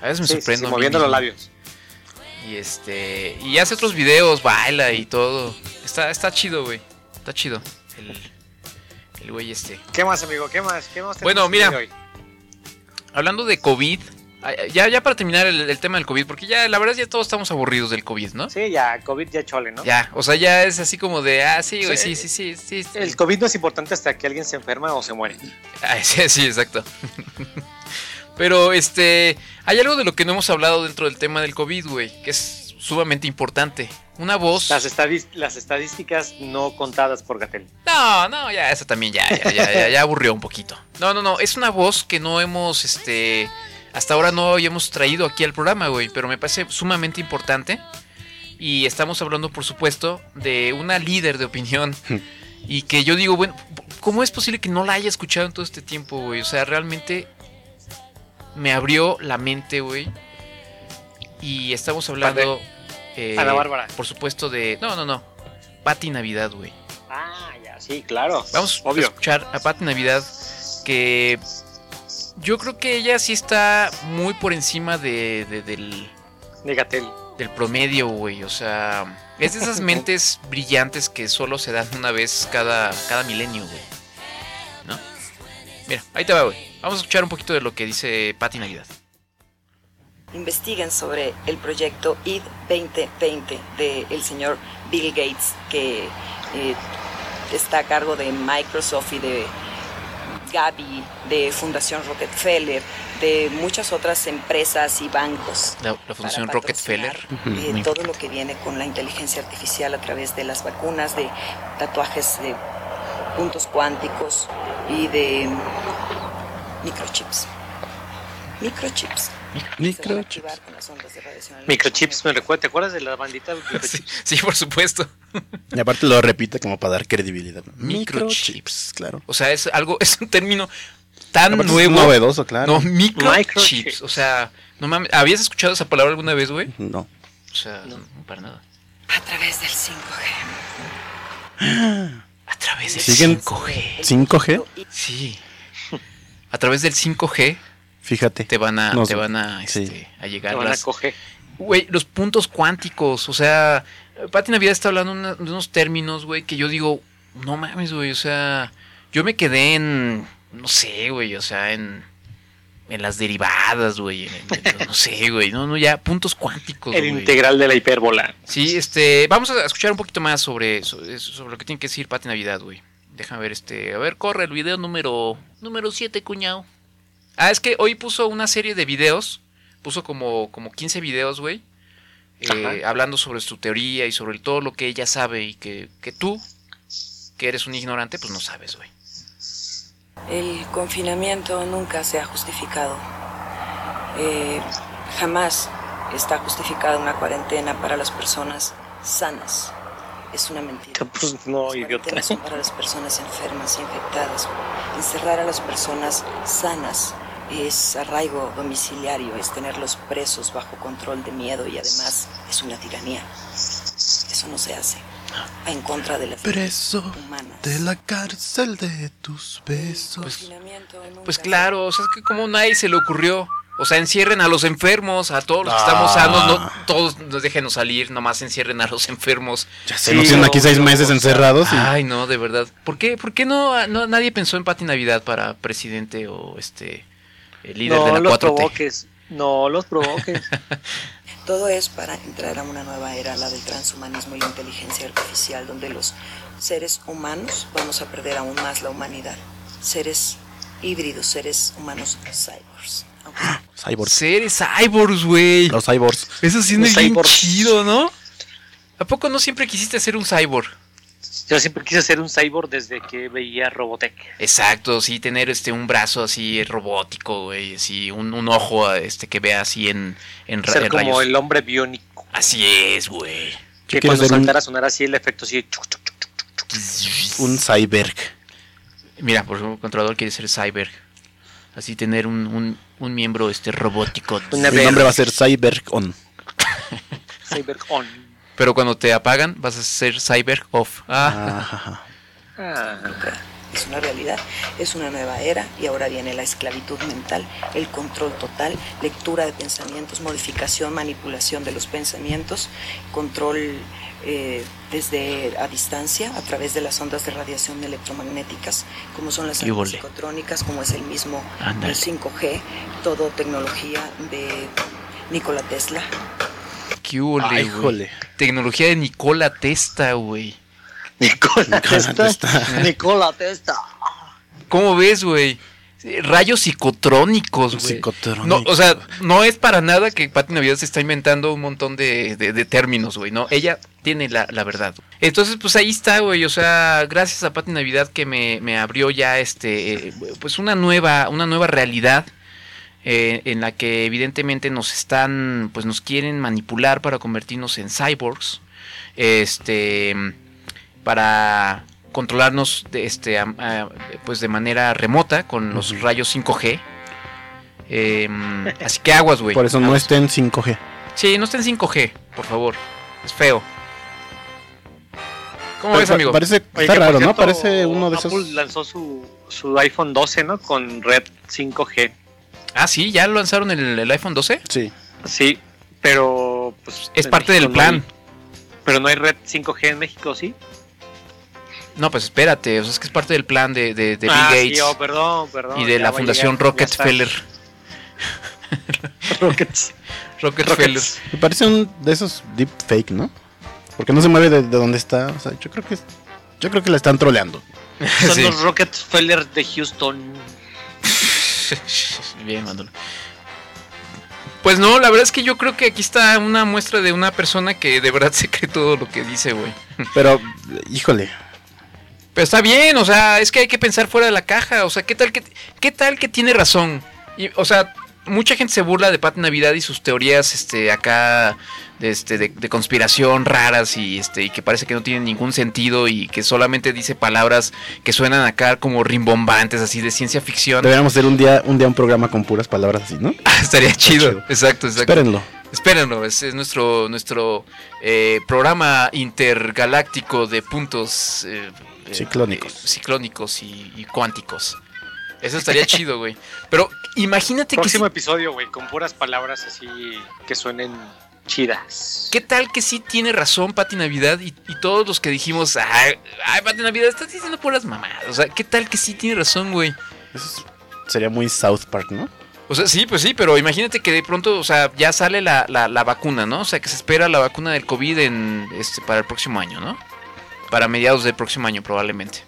S1: A veces me
S3: Sí,
S1: sorprendo.
S3: sí, moviendo los labios.
S1: Y este y hace otros videos, baila y todo. Está está chido, güey. Está chido. El el güey este.
S3: ¿Qué más, amigo? ¿Qué más? ¿Qué más
S1: Bueno, mira.
S3: hoy?
S1: Hablando de COVID, ah, ya ya para terminar el, el tema del COVID, porque ya la verdad ya todos estamos aburridos del COVID, ¿no?
S3: Sí, ya, COVID ya chole, ¿no?
S1: Ya, o sea, ya es así como de, ah, sí, güey, sí,
S3: Sí.
S1: sí, sí, sí. sí.
S3: El COVID no es importante hasta que alguien se enferma o se muere.
S1: Ah, <laughs> sí, sí, exacto. Pero este, hay algo de lo que no hemos hablado dentro del tema del COVID, güey, que es sumamente importante. Una voz.
S3: Las, estadísticas no contadas por Gatel.
S1: No, no, ya, eso también ya, ya, ya, ya, ya aburrió un poquito. No, no, no, es una voz que no hemos, este, hasta ahora no habíamos traído aquí al programa, güey, pero me parece sumamente importante. Y estamos hablando, por supuesto, de una líder de opinión. <laughs> y que yo digo, bueno, ¿cómo es posible que no la haya escuchado en todo este tiempo, güey? O sea, realmente me abrió la mente, güey. Y estamos hablando... eh,
S3: Ana Bárbara.
S1: Por supuesto de... No, no, no. Patti Navidad, güey.
S3: Ah, ya, sí, claro.
S1: Vamos a escuchar a Patti Navidad que yo creo que ella sí está muy por encima de, de- del,
S3: Negatel.
S1: del promedio, güey. O sea, es de esas <laughs> mentes brillantes que solo se dan una vez cada, cada milenio, güey. ¿No? Mira, ahí te va, güey. Vamos a escuchar un poquito de lo que dice Patti Navidad.
S7: Investiguen sobre el proyecto ID 2020 del señor Bill Gates, que eh, está a cargo de Microsoft y de Gavi, de Fundación Rockefeller, de muchas otras empresas y bancos.
S1: La, la Fundación Rockefeller.
S7: eh, todo lo que viene con la inteligencia artificial a través de las vacunas, de tatuajes de puntos cuánticos y de microchips. Microchips.
S2: Microchips.
S3: Microchips, me recuerda, ¿te acuerdas de la bandita? <laughs>
S1: Sí, sí, por supuesto.
S2: Y aparte lo repite como para dar credibilidad.
S1: Microchips.
S2: claro.
S1: O sea, es algo, es un término tan
S2: Aparte es
S1: nuevo.
S2: novedoso, claro.
S1: No, microchips.
S3: Microchips.
S1: O sea, no mames. ¿Habías escuchado esa palabra alguna vez, güey?
S2: No.
S1: O sea, no, para nada.
S7: A través del 5G.
S1: A través del
S2: ¿Siguen
S1: 5G.
S2: 5G?
S1: Sí. A través del 5G
S2: Fíjate.
S1: te van a,
S2: No
S1: te
S2: sé.
S1: van a,
S2: Sí.
S1: este, a llegar
S3: Te van a coger.
S1: Güey, los puntos cuánticos, o sea, Pati Navidad está hablando una- de unos términos, güey, que yo digo, no mames, güey, o sea, yo me quedé en, no sé, güey, o sea, en, en las derivadas, güey, en- en- no sé, güey, no, no, ya, puntos cuánticos,
S3: El
S1: güey.
S3: integral de la hipérbola.
S1: Sí, este, vamos a escuchar un poquito más sobre, sobre, sobre lo que tiene que decir Pati Navidad, güey. Déjame ver, este, a ver, corre el video número, número 7, cuñado. Ah, es que hoy puso una serie de videos, puso como, como 15 videos, güey, eh, hablando sobre su teoría y sobre todo lo que ella sabe y que, que tú, que eres un ignorante, pues no sabes, güey.
S7: El confinamiento nunca se ha justificado. Eh, jamás está justificada una cuarentena para las personas sanas. Es una mentira.
S3: Pues no,
S7: Las
S3: idiota.
S7: son para las personas enfermas, infectadas. Encerrar a las personas sanas es arraigo domiciliario, es tenerlos presos bajo control de miedo y además es una tiranía. Eso no se hace. Va en contra de la vida
S2: Preso
S7: humana.
S2: de la cárcel de tus besos.
S1: Pues
S7: se-
S1: claro, o sea, es que como nadie se le ocurrió. O sea, encierren a los enfermos, a todos los que estamos
S2: Ah.
S1: sanos, no todos nos déjenos salir, nomás encierren a los enfermos.
S2: ya se
S3: Sí,
S2: nos tienen
S3: no,
S2: aquí seis
S3: no,
S2: meses encerrados y
S1: Ay, no, de verdad. ¿Por qué, por qué no, no- nadie pensó en Pati Navidad para presidente o este el líder de
S3: No
S1: la
S3: los
S1: 4T?
S3: provoques. No los provoques. <laughs>
S7: Todo es para entrar a una nueva era, la del transhumanismo y la inteligencia artificial, donde los seres humanos vamos a perder aún más la humanidad. Seres híbridos, seres humanos cyborgs. <gasps>
S2: Cyborgs.
S1: Seres cyborgs, güey.
S2: Los cyborgs.
S1: Eso sí es bien chido, ¿no? ¿A poco no siempre quisiste ser un cyborg?
S3: Yo siempre quise ser un cyborg desde que veía Robotech.
S1: Exacto, sí, tener este un brazo así robótico, güey, así un, un ojo este que vea así en, en,
S3: Ser
S1: en
S3: como
S1: rayos.
S3: el hombre biónico.
S1: Así es, güey.
S3: Que cuando
S2: ser un-
S3: saltara sonara así el efecto así. chuc, chuc, chuc, chuc, chuc.
S2: Un cyberg.
S1: Mira, por ejemplo, el controlador quiere ser cyber. Así tener un, un, un miembro este robótico.
S3: Verga.
S2: nombre va a ser Cyberg On. <laughs>
S3: Cyber on.
S1: Pero cuando te apagan, vas a ser cyber off. Ah.
S3: Ah,
S7: nunca es una realidad, es una nueva era y ahora viene la esclavitud mental, el control total, lectura de pensamientos, modificación, manipulación de los pensamientos, control eh, desde a distancia a través de las ondas de radiación electromagnéticas, como son las ondas psicotrónicas, como es el mismo el 5G, todo tecnología de Nikola Tesla.
S1: Qué
S2: Ay, híjole.
S1: Tecnología de Nikola Testa, güey.
S3: Nicola
S2: Testa.
S3: Testa. <laughs> Nicola Testa.
S1: ¿Cómo ves, güey? Rayos psicotrónicos, güey.
S2: Psicotrónicos.
S1: No, o sea, no es para nada que Pati Navidad se está inventando un montón de, de- de términos, güey, ¿no? Ella tiene la, la verdad. Entonces, pues ahí está, güey. O sea, gracias a Pati Navidad que me, me abrió ya este, eh, pues una nueva, una nueva realidad. Eh, en la que evidentemente nos están, pues nos quieren manipular para convertirnos en cyborgs, este, para controlarnos de, este, a- pues de manera remota con los rayos 5G. Em, así que aguas, güey.
S2: Por eso no estén 5G.
S1: Sí, no estén 5G, por favor. Es feo. ¿Cómo ves, amigo?
S2: Parece,
S3: Oye,
S2: está raro, ¿no? Parece uno de esos.
S3: Apple lanzó su, su iPhone 12, ¿no? Con red 5G.
S1: Ah, sí, ya lanzaron el, el iPhone 12.
S2: Sí.
S3: Sí, pero pues
S1: Es parte
S3: México
S1: del
S3: no
S1: plan.
S3: hay- pero no hay red 5G en México, ¿sí?
S1: No, pues espérate, o sea, es que es parte del plan de, de- de Bill
S3: ah,
S1: Gates
S3: sí, oh, perdón, perdón.
S1: y de la Fundación <laughs> Rockefeller.
S3: Rockets.
S1: Rockefeller.
S2: Me parece un de esos deep fake, ¿no? Porque no se mueve de, de donde está. O sea, yo creo que es- yo creo que la están troleando.
S3: Son <laughs>
S1: Sí.
S3: los Rockefeller de Houston. <laughs>
S1: Bien, Manolo. Pues no, la verdad es que yo creo que aquí está una muestra de una persona que de verdad se cree todo lo que dice, güey.
S2: Pero, híjole.
S1: Pero está bien, o sea, es que hay que pensar fuera de la caja. O sea, ¿qué tal que, qué tal que tiene razón? Y, o sea, mucha gente se burla de Pati Navidad y sus teorías este, acá de, este, de, de conspiración raras y, este, y que parece que no tienen ningún sentido y que solamente dice palabras que suenan acá como rimbombantes, así de ciencia ficción.
S2: Deberíamos hacer un día un día un programa con puras palabras así, ¿no? <laughs>
S1: Estaría chido.
S2: chido.
S1: Exacto, exacto.
S2: Espérenlo.
S1: Espérenlo, es, es nuestro, nuestro eh, programa intergaláctico de puntos eh, eh,
S2: Ciclónicos.
S1: eh, ciclónicos y, y cuánticos. Eso estaría chido, güey. Pero imagínate que
S3: Próximo
S1: sí-
S3: episodio, güey, con puras palabras así que suenen chidas.
S1: ¿Qué tal que sí tiene razón Pati Navidad y, y todos los que dijimos, ay, ay Pati Navidad, estás diciendo puras mamadas? O sea, ¿qué tal que sí tiene razón, güey?
S2: Eso es- sería muy South Park, ¿no?
S1: O sea, sí, pues sí, pero imagínate que de pronto, o sea, ya sale la, la, la vacuna, ¿no? O sea, que se espera la vacuna del COVID en, este, para el próximo año, ¿no? Para mediados del próximo año, probablemente.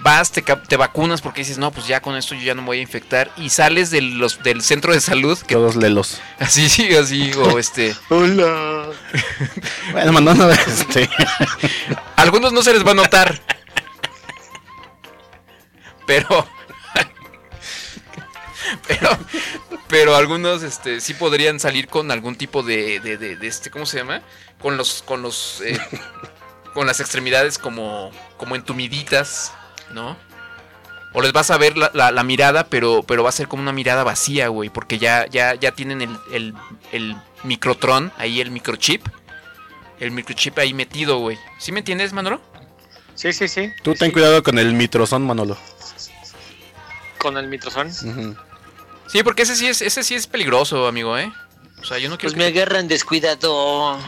S1: Vas, te, te vacunas porque dices, no, pues ya con esto yo ya no me voy a infectar. Y sales del, los, del centro de salud, que
S2: Todos lelos. <laughs>
S1: así, sí, así, o este. <laughs>
S3: Hola. <laughs>
S2: Bueno, mandando este.
S1: algunos no se les va a notar. Pero. Pero, pero algunos este, sí podrían salir con algún tipo de, de, de- de este, ¿cómo se llama? Con los, con los, eh, con las extremidades como, como entumiditas, ¿no? O les vas a ver la, la- la mirada, pero, pero va a ser como una mirada vacía, güey, porque ya, ya, ya tienen el, el, el microtron, ahí el microchip, el microchip ahí metido, güey. ¿Sí me entiendes, Manolo?
S3: Sí, sí, sí.
S2: Tú ten
S3: Sí,
S2: cuidado con el mitrozón, Manolo.
S3: Con el mitrozón.
S1: Sí, porque ese sí es, ese sí es peligroso, amigo, ¿eh? O sea, yo no quiero
S3: Pues me agarran descuidado.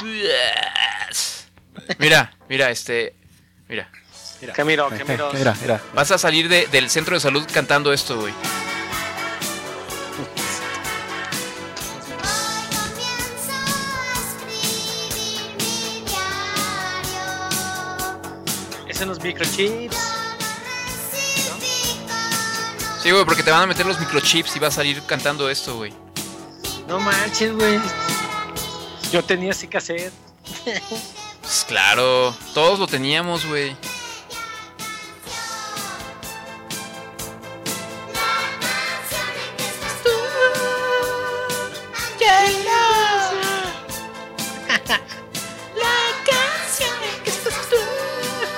S1: Mira, mira, este... Mira, mira.
S3: Camilo, Camilo.
S2: Mira, mira.
S1: Vas a salir de- del centro de salud cantando esto, güey.
S3: Es en los microchips.
S1: Sí, güey, porque te van a meter los microchips y vas a salir cantando esto, güey.
S3: No manches, güey. Yo tenía ese cassette.
S1: Pues claro, todos lo teníamos, güey.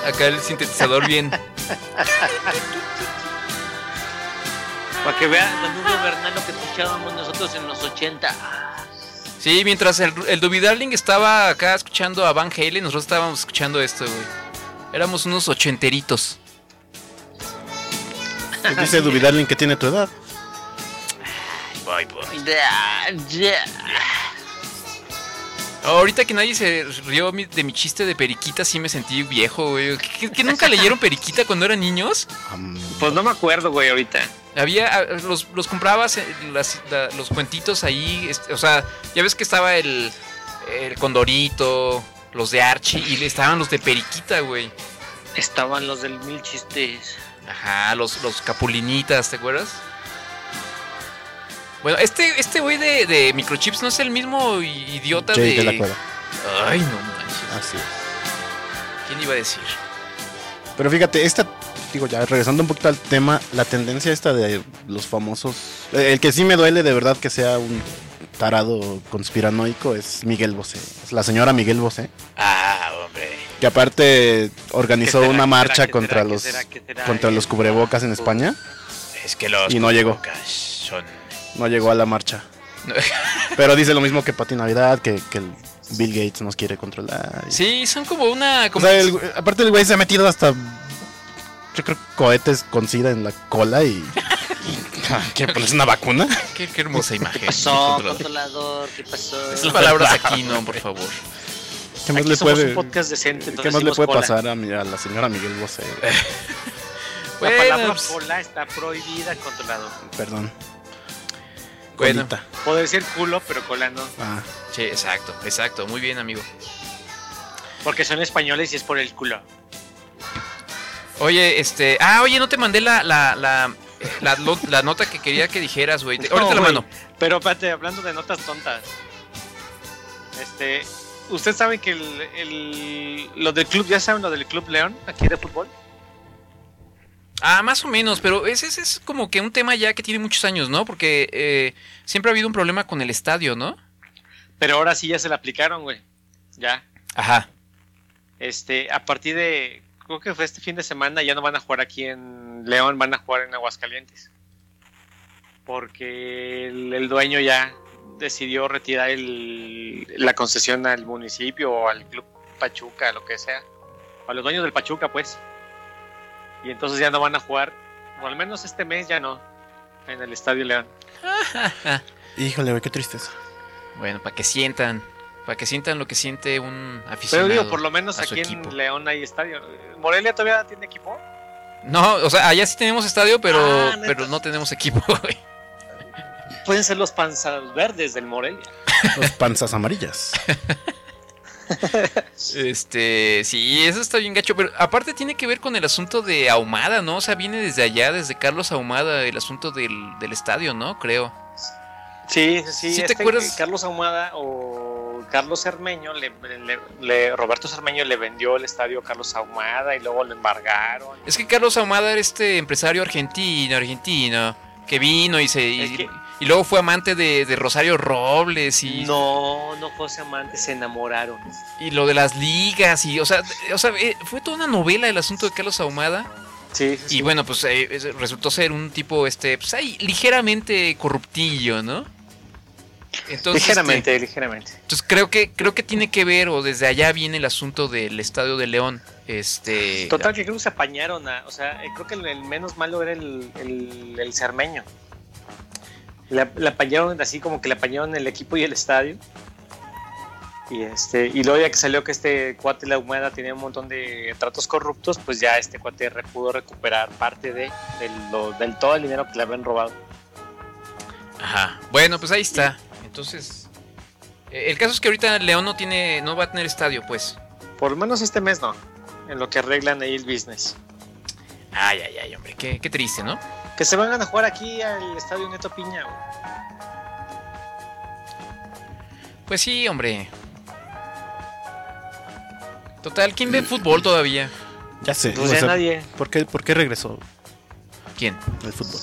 S1: Acá el sintetizador bien.
S3: Para que vean la nube Bernal lo que escuchábamos nosotros en los 80.
S1: Sí, mientras el, el Duby Darling estaba acá escuchando a Van Halen, nosotros estábamos escuchando esto, güey. Éramos unos ochenteritos.
S2: Dice Duby Darling que tiene tu edad.
S1: Ahorita que nadie se rió de mi chiste de periquita, sí me sentí viejo, güey. ¿Que, que nunca leyeron periquita cuando eran niños?
S3: Pues no me acuerdo, güey, ahorita.
S1: Había, ah, los, los comprabas, eh, las- la- los cuentitos ahí, este, o sea, ya ves que estaba el, el Condorito, los de Archie, y estaban los de periquita, güey.
S3: Estaban los del mil chistes.
S1: Ajá, los, los capulinitas, ¿te acuerdas? Bueno, este este güey de, de microchips no es el mismo idiota
S2: Jay
S1: de...
S2: de la cueva.
S1: Ay, no manches.
S2: Así es.
S1: ¿Quién iba a decir?
S2: Pero fíjate, esta digo, ya regresando un poquito al tema, la tendencia esta de los famosos. eh, El que sí me duele de verdad que sea un tarado conspiranoico es Miguel Bosé. Es la señora Miguel Bosé.
S1: Ah, hombre.
S2: Que aparte organizó
S3: ¿Qué será,
S2: una marcha
S3: será,
S2: contra
S3: será,
S2: los contra los
S3: Eh,
S2: cubrebocas en España.
S1: Es que los
S2: Y no llegó.
S1: son.
S2: No llegó a la marcha. <laughs> Pero dice lo mismo que Pati Navidad, que, que el Bill Gates nos quiere controlar. y-
S1: Sí, son como una.
S2: O sea, el- aparte el güey se ha metido hasta. Yo creo cohetes con sida en la cola y. <laughs> ¿Qué pones una vacuna? <laughs>
S1: qué, qué hermosa imagen.
S8: ¿Qué pasó,
S1: Controlador.
S8: controlador? ¿Qué pasó?
S1: Esas palabras aquí no, por favor.
S2: ¿Qué más
S8: Aquí
S2: le
S8: somos
S2: puede,
S8: un podcast decente,
S2: ¿qué más le puede
S8: cola.
S2: pasar a, mi- a la señora Miguel Bosé?
S3: La
S1: Bueno,
S3: palabra
S1: pues,
S3: cola está prohibida, controlador.
S2: Perdón.
S1: Bueno.
S2: Colita.
S3: Puede decir culo, pero cola no.
S2: Ah,
S1: sí, exacto, exacto. Muy bien, amigo.
S3: Porque son españoles y es por el culo.
S1: Oye, este. Ah, oye, no te mandé la, la, la, la, la nota que quería que dijeras, güey. Te- Ahorita
S3: No,
S1: la mano.
S3: Pero espérate, hablando de notas tontas. Este, ¿usted sabe que el, el- lo del club, ya saben lo del Club León, aquí de fútbol?
S1: Ah, más o menos, pero ese, ese es como que un tema ya que tiene muchos años, ¿no? Porque eh, siempre ha habido un problema con el estadio, ¿no?
S3: Pero ahora sí ya se le aplicaron, güey. Ya.
S1: Ajá.
S3: Este, a partir de, creo que fue este fin de semana, ya no van a jugar aquí en León, van a jugar en Aguascalientes. Porque el, el dueño ya decidió retirar el- la concesión al municipio o al club Pachuca, lo que sea. A los dueños del Pachuca, pues. Y entonces ya no van a jugar, o al menos este mes ya no, en el Estadio León. <laughs>
S2: híjole, güey, qué tristeza.
S1: Bueno, para que sientan, para que sientan lo que siente un
S3: Pero
S1: aficionado.
S3: digo, por lo menos aquí
S1: equipo.
S3: en León hay estadio. ¿Morelia todavía tiene equipo?
S1: No, o sea, allá sí tenemos estadio, pero,
S3: Ah, neta.
S1: pero no tenemos equipo, <laughs> güey.
S3: Pueden ser los panzas verdes del Morelia.
S2: Los panzas amarillas. <laughs> <laughs>
S1: Este, sí, eso está bien gacho, pero aparte tiene que ver con el asunto de Ahumada, ¿no? O sea, viene desde allá, desde Carlos Ahumada, el asunto del, del estadio, ¿no? Creo.
S3: Sí, sí, sí.
S1: ¿Sí te
S3: este,
S1: acuerdas?
S3: Carlos Ahumada o Carlos Cermeño, le, le- le- Roberto Cermeño le vendió el estadio a Carlos Ahumada y luego lo embargaron.
S1: Es que Carlos Ahumada era este empresario argentino, argentino, que vino y se...
S3: Es que-
S1: y luego fue amante de, de Rosario Robles y,
S3: No, no fue amante, se enamoraron.
S1: y lo de las ligas y, o sea, o sea, eh, fue toda una novela el asunto de Carlos Ahumada.
S3: Sí, sí,
S1: Y bueno, pues eh, es- resultó ser un tipo, este, pues ahí, ligeramente corruptillo, ¿no? Entonces,
S3: ligeramente,
S1: este,
S3: ligeramente.
S1: entonces creo que creo que tiene que ver o desde allá viene el asunto del Estadio de León. Este,
S3: Total, que creo que se apañaron a. O sea, eh, creo que el, el menos malo era el, el, el Cermeño. Le, le apañaron así como que le apañaron el equipo y el estadio. Y este y luego ya que salió que este cuate la humedad tenía un montón de tratos corruptos, pues ya este cuate pudo recuperar parte de del, lo- del todo el dinero que le habían robado.
S1: Ajá. Bueno, pues ahí está. Entonces, eh, el caso es que ahorita León no tiene, no va a tener estadio, pues.
S3: Por lo menos este mes no. En lo que arreglan ahí el business.
S1: Ay, ay, ay, hombre, qué, qué triste, ¿no?
S3: Que se van a jugar aquí al estadio Neto Piña. güey.
S1: Pues sí, hombre. Total, ¿quién ve fútbol todavía?
S2: Ya sé.
S3: Pues
S2: o
S3: ya
S2: sea,
S3: nadie.
S2: ¿por, qué, ¿Por qué regresó
S1: ¿Quién?
S2: el fútbol?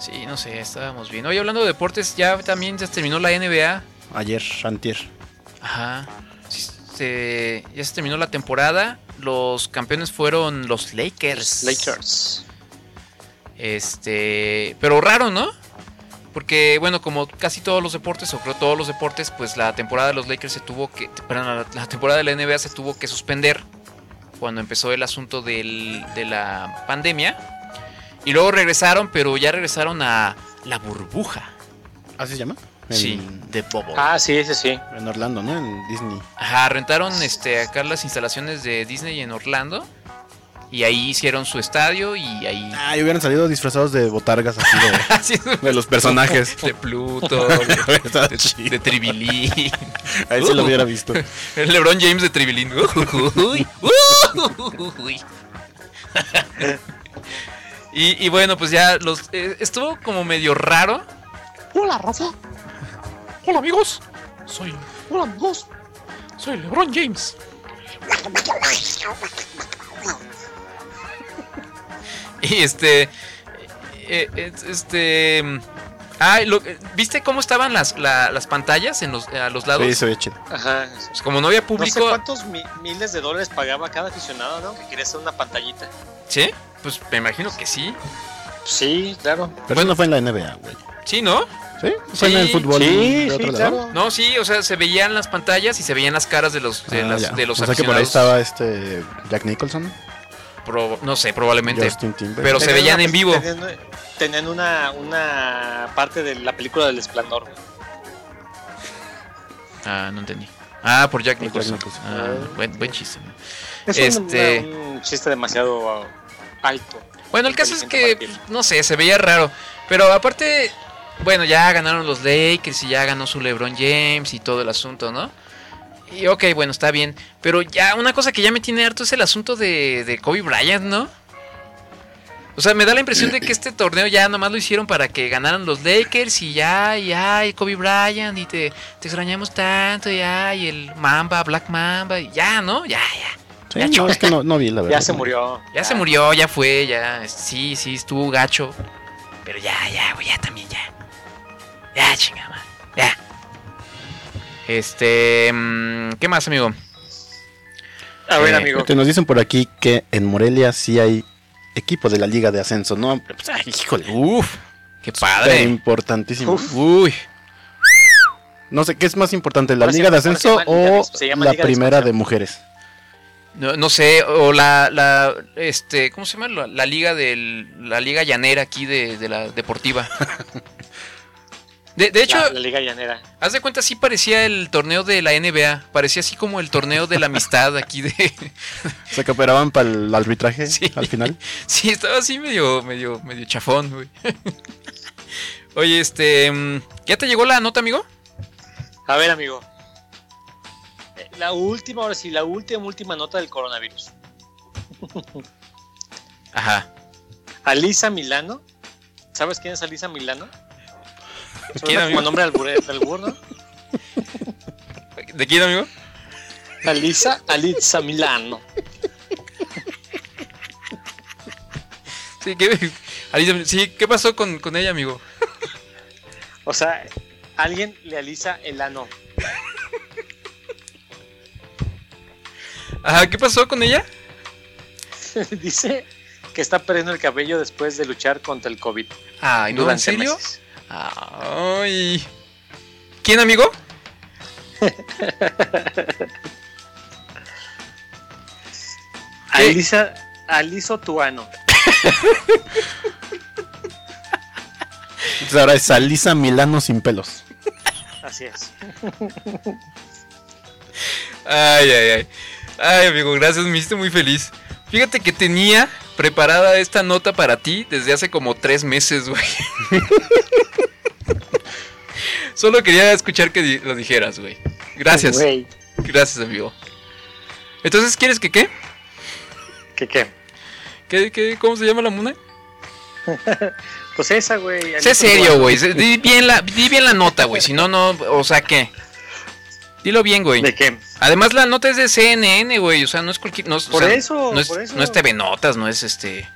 S1: Sí, no sé, estábamos bien. Oye, hablando de deportes, ya también ya terminó la NBA.
S2: Ayer, antier.
S1: Ajá. Sí, se- ya se terminó la temporada. Los campeones fueron los Lakers.
S3: Lakers.
S1: Este, pero raro, ¿no? Porque, bueno, como casi todos los deportes, o creo todos los deportes, pues la temporada de los Lakers se tuvo que. Perdón, la, la temporada de la NBA se tuvo que suspender cuando empezó el asunto del- de la pandemia. Y luego regresaron, pero ya regresaron a la burbuja.
S2: ¿Así se llama? En,
S1: Sí, de Bubble.
S3: Ah, sí, sí, sí.
S2: En Orlando, ¿no? En Disney.
S1: Ajá, rentaron este, acá las instalaciones de Disney en Orlando. Y ahí hicieron su estadio y ahí.
S2: Ah, y hubieran salido disfrazados de botargas así de, <laughs> de los personajes. <laughs>
S1: de Pluto, de, <laughs> de, de Tribilín.
S2: Ahí se lo hubiera visto.
S1: El LeBron James de Tribilín. Uy, uy. y, y bueno, pues ya los eh, estuvo como medio raro.
S9: Hola, Rafa. Hola, amigos. Soy. Hola, amigos. Soy LeBron James. <laughs>
S1: Y este. eh, eh, este. Ah, lo- ¿viste cómo estaban las, la- las pantallas en los, a los lados?
S2: Sí, se ve chido.
S3: Ajá.
S1: Pues como no había
S3: No sé
S1: público.
S3: cuántos mi- miles de dólares pagaba cada aficionado, ¿no? Que quería hacer una pantallita.
S1: ¿Sí? Pues me imagino que sí.
S3: Sí, claro.
S2: Pero eso no fue en la NBA, güey.
S1: Sí, ¿no?
S2: ¿Sí? ¿Fue en el
S1: Sí,
S2: fútbol
S3: sí,
S2: de otro
S3: sí,
S2: lado?
S3: claro.
S1: No, sí, o sea, se veían las pantallas y se veían las caras de los, de
S2: Ah,
S1: las- de los
S2: o sea que por ahí
S1: aficionados.
S2: estaba este Jack Nicholson,
S1: No sé, probablemente. Pero se veían
S3: una-
S1: en vivo.
S3: Tenían, tenían una, una parte de la película del esplendor.
S1: Ah, no entendí. Ah, por Jack Nicholson.
S2: Jack Nicholson.
S1: Ah, buen, buen chiste.
S3: Es un-
S1: Este-
S3: un chiste demasiado alto.
S1: Bueno, el caso es que, no sé, se veía raro. Pero aparte, bueno, ya ganaron los Lakers y ya ganó su LeBron James y todo el asunto, ¿no? Y ok, bueno, está bien. Pero ya una cosa que ya me tiene harto es el asunto de, de Kobe Bryant, ¿no? O sea, me da la impresión de que este torneo ya nomás lo hicieron para que ganaran los Lakers y ya, y ya, y Kobe Bryant, y te, te extrañamos tanto, ya, y el Mamba, Black Mamba, y ya, ¿no? Ya, ya.
S2: Sí,
S1: Ya,
S2: no, es que no, no vi la <laughs> verdad.
S3: Ya se murió.
S1: Ya se murió, ya fue, ya. Sí, sí, estuvo gacho. Pero ya, ya, güey, ya también, ya. Ya, chingada, Ya. Este. mm, ¿Qué más, amigo?
S3: A ver,
S1: Eh,
S3: amigo.
S2: Te nos dicen por aquí que en Morelia sí hay equipo de la Liga de Ascenso, ¿no? Pues, ay, híjole.
S1: Uf, qué padre.
S2: importantísimo.
S3: Uf.
S1: Uy.
S2: No sé, ¿qué es más importante, la
S3: Ahora
S2: Liga de
S3: llama-
S2: Ascenso
S3: Liga
S2: o la
S3: Liga
S2: primera de mujeres?
S1: No, no sé, o la, la, este, ¿cómo se llama? La, la liga del, la liga llanera aquí de, de la deportiva. <laughs> De, de hecho,
S3: la, la Liga Llanera.
S1: haz de cuenta, sí parecía el torneo de la NBA. Parecía así como el torneo de la amistad aquí de, <laughs>
S2: ¿Se cooperaban para el arbitraje
S1: Sí.
S2: al final?
S1: Sí, estaba así medio, medio, medio chafón, güey. <laughs> Oye, este, mm, ¿ya te llegó la nota, amigo?
S3: A ver, amigo. Eh, La última, ahora sí, la última, última nota del coronavirus.
S1: Ajá.
S3: Alisa Milano. ¿Sabes quién es Alisa Milano?
S1: ¿Quién, amigo?
S3: nombre ¿no?
S1: ¿De quién, amigo?
S3: Alisa, Alisa Milano.
S1: Sí, ¿qué, Alicia, sí, ¿qué pasó con, con ella, amigo?
S3: O sea, alguien le alisa el ano.
S1: Ajá, ¿qué pasó con ella? <laughs>
S3: Dice que está perdiendo el cabello después de luchar contra el COVID.
S1: Ay, ¿no? ¿En serio?
S3: meses.
S1: Ay. ¿Quién, amigo? <laughs>
S3: Alisa, aliso tu ano.
S2: Entonces ahora es Alisa Milano sin pelos.
S3: Así es.
S1: Ay, ay, ay. Ay, amigo, gracias, me hiciste muy feliz. Fíjate que tenía preparada esta nota para ti desde hace como tres meses, güey. <laughs> Solo quería escuchar que lo dijeras, güey. Gracias. Gracias, amigo. Entonces, ¿quieres que qué?
S3: ¿Qué qué?
S1: ¿Qué, qué? ¿Cómo se llama la mona? <laughs>
S3: Pues esa, güey.
S1: Sé serio, güey. Di bien la, di bien la nota, güey. Si no, no. O sea, ¿qué? Dilo bien, güey.
S3: ¿De qué?
S1: Además, la nota es de CNN, güey. O sea, no es cualquier. No o
S3: Por
S1: sea,
S3: eso,
S1: no es,
S3: por eso.
S1: No es TV Notas, no es este.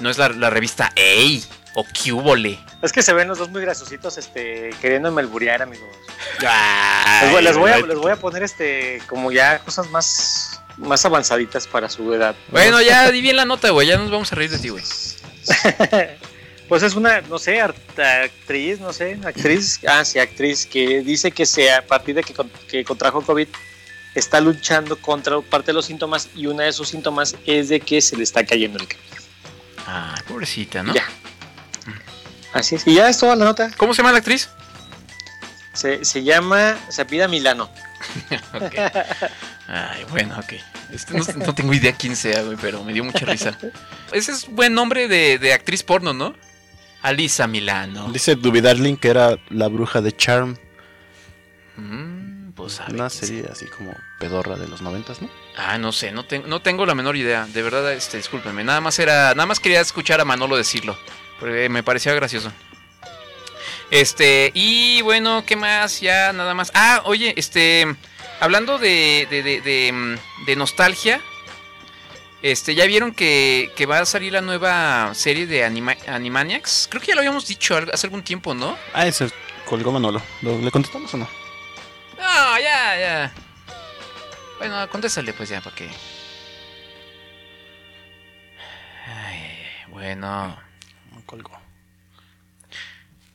S1: No es la, la revista Ey o Cubole.
S3: Es que se ven los dos muy graciositos este, queriéndome alburear, amigos.
S1: Ay,
S3: Les voy, les voy a, les voy a poner este como ya cosas más, más avanzaditas para su edad.
S1: Bueno, ya di bien la nota, güey. Ya nos vamos a reír de ti, güey. <laughs>
S3: Pues es una, no sé, actriz, no sé, actriz, ah, sí, actriz, que dice que se, a partir de que, con- que contrajo COVID, está luchando contra parte de los síntomas y uno de esos síntomas es de que se le está cayendo el cabello.
S1: Ah, pobrecita, ¿no?
S3: Ya. Así es. Y ya es toda la nota.
S1: ¿Cómo se llama la actriz?
S3: Se, se llama, se pida Milano. <laughs>
S1: Ok. Ay, bueno, ok. Este no, no tengo idea quién sea, güey, pero me dio mucha risa. Ese es buen nombre de, de actriz porno, ¿no? Alisa Milano.
S2: Dice Duby Darling que era la bruja de Charm.
S1: Mm, pues
S2: Una serie así como pedorra de los noventas, ¿no?
S1: Ah, no sé, no, no tengo la menor idea. De verdad, este, discúlpenme. Nada más era, nada más quería escuchar a Manolo decirlo. Porque me parecía gracioso. Este, y bueno, ¿qué más? Ya nada más. Ah, oye, este, hablando de, de, de, mm, de nostalgia. Este, ¿ya vieron que, que va a salir la nueva serie de Anima- Animaniacs? Creo que ya lo habíamos dicho hace algún tiempo, ¿no?
S2: Ah, ese colgó Manolo. ¿Lo- ¿Le contestamos o no?
S1: No, ya, ya. Bueno, contéstale pues ya, para que... Ay, bueno.
S2: No colgó.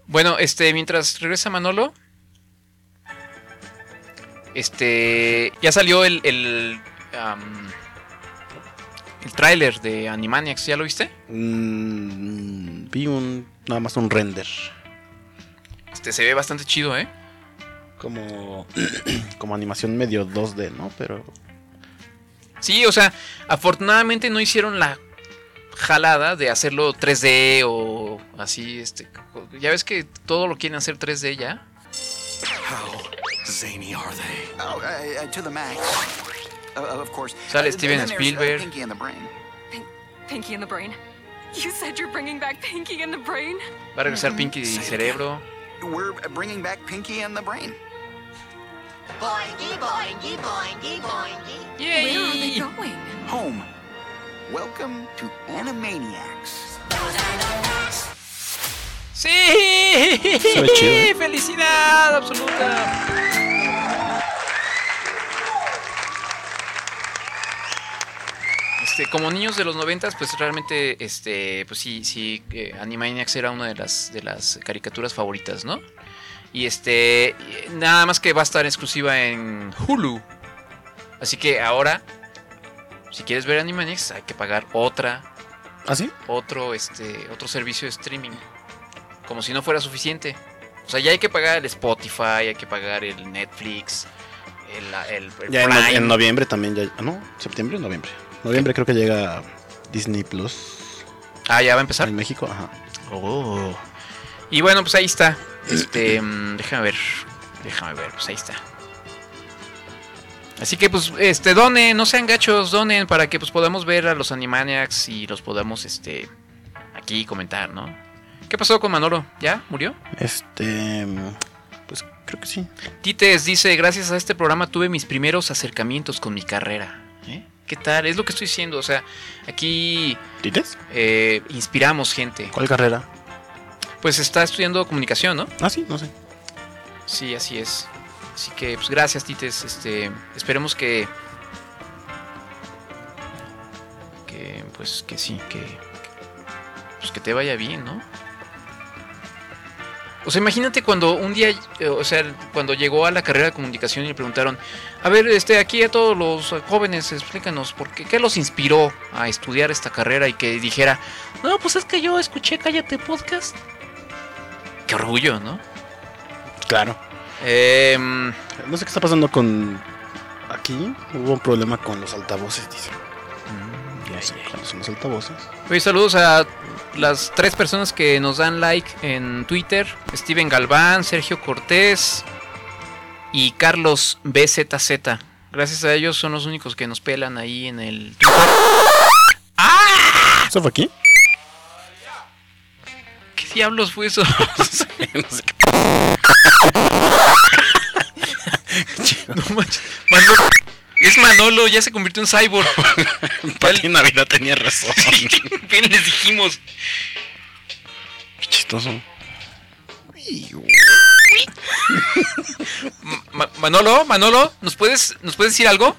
S1: Bueno, este, mientras regresa Manolo, este, ya salió el, el, el tráiler de Animaniacs, ¿ya lo viste?
S2: Mm, vi un. Nada más un render.
S1: Este, se ve bastante chido, ¿eh?
S2: Como. <clears throat> como animación medio 2D, ¿no? Pero.
S1: Sí, o sea, afortunadamente no hicieron la jalada de hacerlo 3D o así, este, ya ves que todo lo quieren hacer 3D ya.
S10: How zany are they? Oh, uh, uh, to the max. Of course.
S1: Sale Steven
S10: uh,
S1: Spielberg.
S10: Pinky and the Brain.
S11: Pinky in the Brain. You said you're bringing back Pinky in the Brain?
S1: Va a regresar Pinky y Cerebro.
S10: We're uh, bringing back Pinky and the Brain.
S12: Boingy, boingy, boingy, boingy.
S11: Where are they going?
S10: Home. Welcome to Animaniacs.
S1: ¡Felicidad absoluta! Este, como niños de los noventas, pues realmente, este, pues sí, sí, eh, Animaniacs era una de las, de las caricaturas favoritas, ¿no? Y este, nada más que va a estar exclusiva en Hulu. Así que ahora, si quieres ver Animaniacs, hay que pagar otra,
S2: ¿Ah, sí?
S1: otro, este, otro servicio de streaming. Como si no fuera suficiente. O sea, ya hay que pagar el Spotify, hay que pagar el Netflix, el, el, el
S2: Ya en, no-
S1: Prime.
S2: en noviembre también ya. ¿No? ¿Septiembre o noviembre? Noviembre creo que llega Disney Plus.
S1: Ah, ya va a empezar.
S2: En México, ajá.
S1: Oh. Y bueno, pues ahí está. Este, mm, déjame ver. Déjame ver, pues ahí está. Así que pues, este, donen, no sean gachos, donen para que pues podamos ver a los Animaniacs y los podamos, este, aquí comentar, ¿no? ¿Qué pasó con Manolo? ¿Ya? ¿Murió?
S2: Este. Pues creo que sí.
S1: Tites dice, gracias a este programa tuve mis primeros acercamientos con mi carrera. ¿Qué tal? Es lo que estoy diciendo. O sea, aquí
S2: ¿Tites?
S1: eh, inspiramos gente.
S2: ¿Cuál carrera?
S1: Pues está estudiando comunicación, ¿no?
S2: Ah, sí, no sé.
S1: Sí, así es. Así que, pues gracias, Tites. Este, esperemos que. Que, pues, que sí, que- Pues que te vaya bien, ¿no? O sea, imagínate cuando un día, eh, o sea, cuando llegó a la carrera de comunicación y le preguntaron, a ver, este, aquí a todos los eh, jóvenes, explícanos, ¿por qué, qué los inspiró a estudiar esta carrera? Y que dijera, no, pues es que yo escuché Cállate Podcast. Qué orgullo, ¿no?
S2: Claro.
S1: Em,
S2: No sé qué está pasando con. Aquí hubo un problema con los altavoces, dice. No sé cuáles son los altavoces.
S1: Oye, saludos a las tres personas que nos dan like en Twitter. Steven Galván, Sergio Cortés y Carlos BZZ. Gracias a ellos son los únicos que nos pelan ahí en el Twitter.
S2: ¿Eso fue aquí?
S1: ¿Qué diablos fue eso? <laughs> <laughs> no manches. Manolo- es Manolo, ya se convirtió en cyborg. <laughs>
S2: Pati Navidad tenía razón. <laughs>
S1: Bien les dijimos.
S2: Qué chistoso.
S1: Ma- Manolo, Manolo, ¿nos puedes, ¿nos puedes decir algo?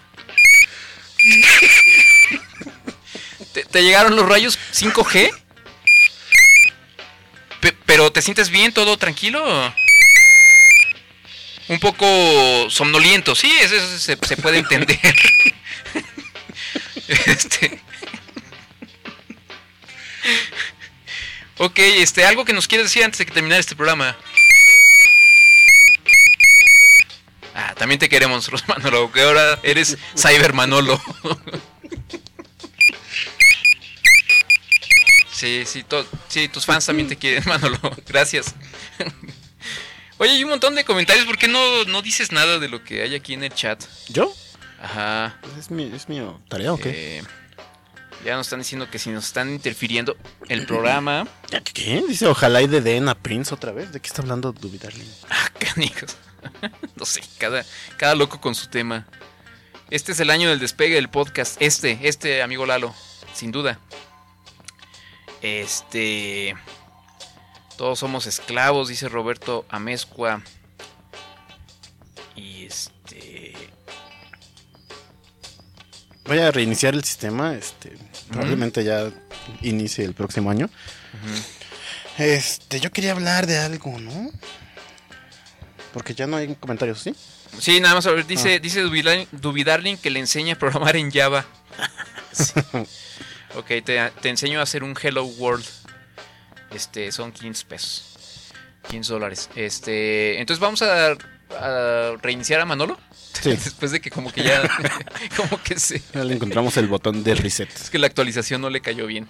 S1: ¿Te, te llegaron los rayos 5G? Pe- ¿Pero te sientes bien? ¿Todo tranquilo? Un poco somnoliento, sí, eso, eso se, se puede entender. <laughs> este... Ok, este, algo que nos quieres decir antes de que terminar este programa. Ah, también te queremos nosotros, <laughs> Manolo, que ahora eres Cyber Manolo. Sí, sí, sí, tus fans también te quieren, Manolo. Gracias. Oye, hay un montón de comentarios. ¿Por qué no, no dices nada de lo que hay aquí en el chat?
S2: ¿Yo?
S1: Ajá.
S2: Pues es mi, es mi tarea o qué?
S1: Eh, ya nos están diciendo que si nos están interfiriendo el programa.
S2: ¿Qué? Dice, ojalá y de den a Prince otra vez. ¿De qué está hablando Duby Darling?
S1: Ah, canijos. <laughs> no sé, cada, cada loco con su tema. Este es el año del despegue del podcast. Este, este, amigo Lalo, sin duda. Este. Todos somos esclavos, dice Roberto Amezcua. Y este.
S2: Voy a reiniciar el sistema. Este, probablemente ya inicie el próximo año. Este, yo quería hablar de algo, ¿no? Porque ya no hay comentarios, ¿sí?
S1: Sí, nada más a ver, dice,
S2: Ah.
S1: dice Dubidarling, Dubidarling que le enseña a programar en Java. <laughs> Sí. Ok, te, te enseño a hacer un Hello World. Este, son 15 pesos. 15 dólares. Este, entonces vamos a, a reiniciar a Manolo.
S2: Sí. <laughs>
S1: Después de que como que ya, <laughs> como que se,
S2: Ya le encontramos el botón de reset.
S1: es que la actualización no le cayó bien.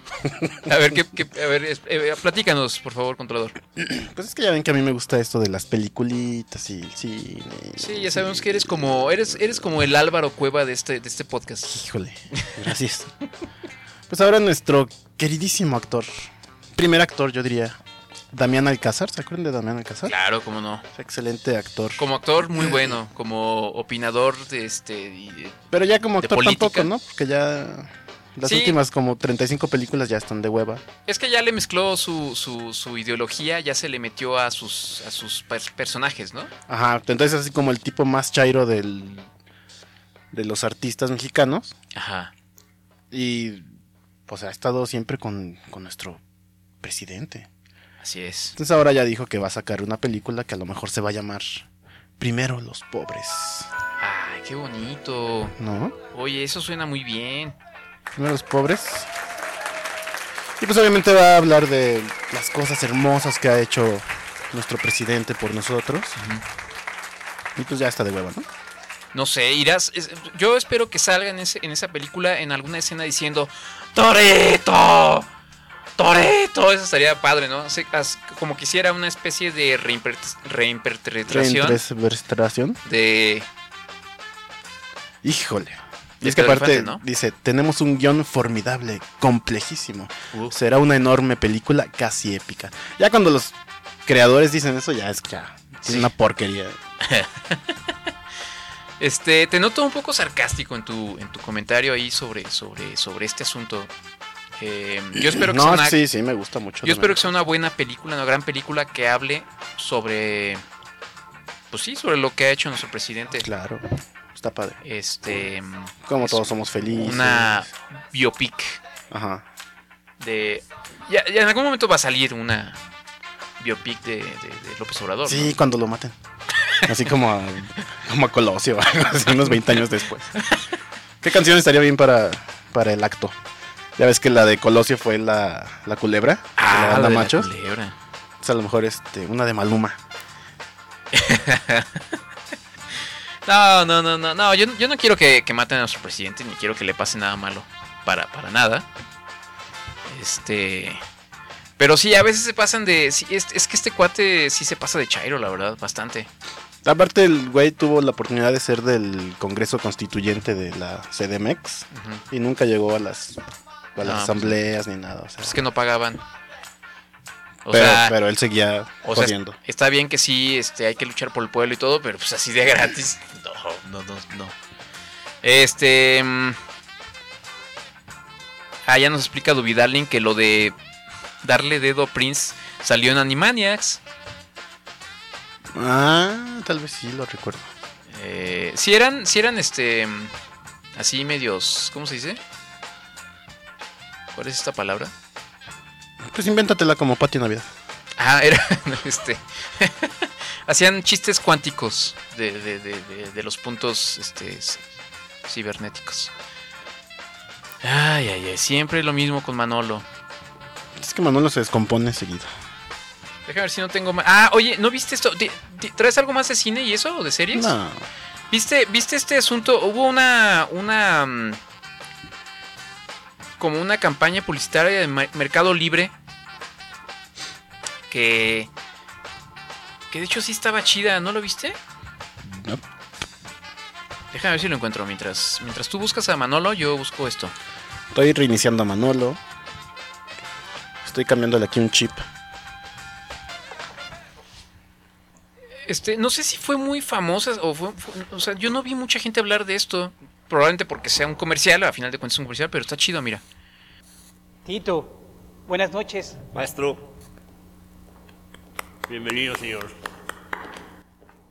S1: A ver, ¿qué, qué- a ver, es- eh, platícanos, por favor, controlador. <clears throat>
S2: Pues es que ya ven que a mí me gusta esto de las peliculitas y el cine.
S1: Sí, ya sabemos que eres como, eres, eres como el Álvaro Cueva de este, de este podcast.
S2: Híjole, gracias. Pues ahora nuestro queridísimo actor, primer actor yo diría, Damián Alcázar, ¿se acuerdan de Damián Alcázar?
S1: Claro, cómo no.
S2: Excelente actor.
S1: Como actor, muy bueno. Como opinador de este. y-
S2: Pero ya como
S1: de
S2: actor
S1: política.
S2: tampoco, ¿no? Porque ya las
S1: Sí.
S2: últimas como 35 películas ya están de hueva.
S1: Es que ya le mezcló su, su, su ideología, ya se le metió a sus, a sus per- personajes, ¿no?
S2: Ajá, entonces así como el tipo más chairo del de los artistas mexicanos
S1: Ajá.
S2: y pues ha estado siempre con, con nuestro presidente.
S1: Así es.
S2: Entonces ahora ya dijo que va a sacar una película que a lo mejor se va a llamar Primero los pobres,
S1: Ay, qué bonito.
S2: ¿no?
S1: Oye, eso suena muy bien.
S2: Primero los pobres. Y pues obviamente va a hablar de las cosas hermosas que ha hecho nuestro presidente por nosotros. Y pues ya está de hueva, ¿no?
S1: No sé, irás. es- yo espero que salga en, ese, en esa película en alguna escena diciendo ¡Toreto! ¡Toreto! Eso estaría padre, ¿no? Así- as- como quisiera una especie de reinterpretación de.
S2: Híjole. Y
S1: De
S2: es que aparte
S1: Infante, ¿no?
S2: dice, tenemos un guion formidable, complejísimo.
S1: Uh.
S2: Será una enorme película casi épica. Ya cuando los creadores dicen eso, ya es que ya es una porquería. <laughs>
S1: Este, te noto un poco sarcástico en tu, en tu comentario ahí sobre, sobre, sobre este asunto. Eh, yo espero que
S2: no,
S1: sea una,
S2: sí, sí, me gusta mucho.
S1: yo espero que sea una buena película, una gran película que hable sobre, pues sí, sobre lo que ha hecho nuestro presidente.
S2: Claro, está padre.
S1: Este,
S2: Como
S1: es
S2: todos somos felices.
S1: una biopic
S2: Ajá.
S1: de, ya, ya en algún momento va a salir una biopic de, de- de López Obrador.
S2: Sí, cuando lo maten. Así como a, como a Colosio, <laughs> así unos 20 años después. ¿Qué canción estaría bien para, para el acto? Ya ves que la de Colosio fue la, la culebra.
S1: Ah,
S2: la banda
S1: de la culebra.
S2: Pues a lo mejor este, una de Maluma. <laughs>
S1: No, no, no, no, no. Yo, yo no quiero que, que maten a nuestro presidente, ni quiero que le pase nada malo. Para, para nada. Este. Pero sí, a veces se pasan de. sí, es, es que este cuate sí se pasa de Chairo, la verdad, bastante.
S2: Aparte, el güey tuvo la oportunidad de ser del Congreso Constituyente de la CDMX y nunca llegó a las, a las
S1: No, pues,
S2: asambleas ni nada. o sea.
S1: Es que no pagaban. O
S2: pero,
S1: sea,
S2: pero él seguía
S1: o sea, está bien que sí, este, hay que luchar por el pueblo y todo, pero pues así de gratis. No, no, no, no. Este. mm, Ah, ya nos explica Duvidarling que lo de darle dedo a Prince salió en Animaniacs.
S2: Ah, tal vez sí lo recuerdo.
S1: Eh, si eran, si eran este. mm, Así medios. ¿Cómo se dice? ¿Cuál es esta palabra?
S2: Pues invéntatela como Patio Navidad.
S1: Ah, era. <laughs> Este. <laughs> hacían chistes cuánticos de, de- de- de- los puntos este, cibernéticos. Ay, ay, ay. Siempre lo mismo con Manolo.
S2: Es que Manolo se descompone seguido.
S1: Déjame ver si no tengo más. Ah, oye, ¿no viste esto? ¿Traes algo más de cine y eso? ¿O de series?
S2: No.
S1: ¿Viste, ¿Viste este asunto? Hubo una. una. Como una campaña publicitaria de Mercado Libre. Que. Que de hecho sí estaba chida, ¿no lo viste?
S2: No.
S1: Déjame ver si lo encuentro. Mientras, mientras tú buscas a Manolo, yo busco esto.
S2: Estoy reiniciando a Manolo. Estoy cambiándole aquí un chip.
S1: Este, no sé si fue muy famosa o fue, fue- o sea, yo no vi mucha gente hablar de esto. Probablemente porque sea un comercial, a final de cuentas es un comercial, pero está chido, mira.
S13: Tito, buenas noches.
S14: Maestro. Bienvenido, señor.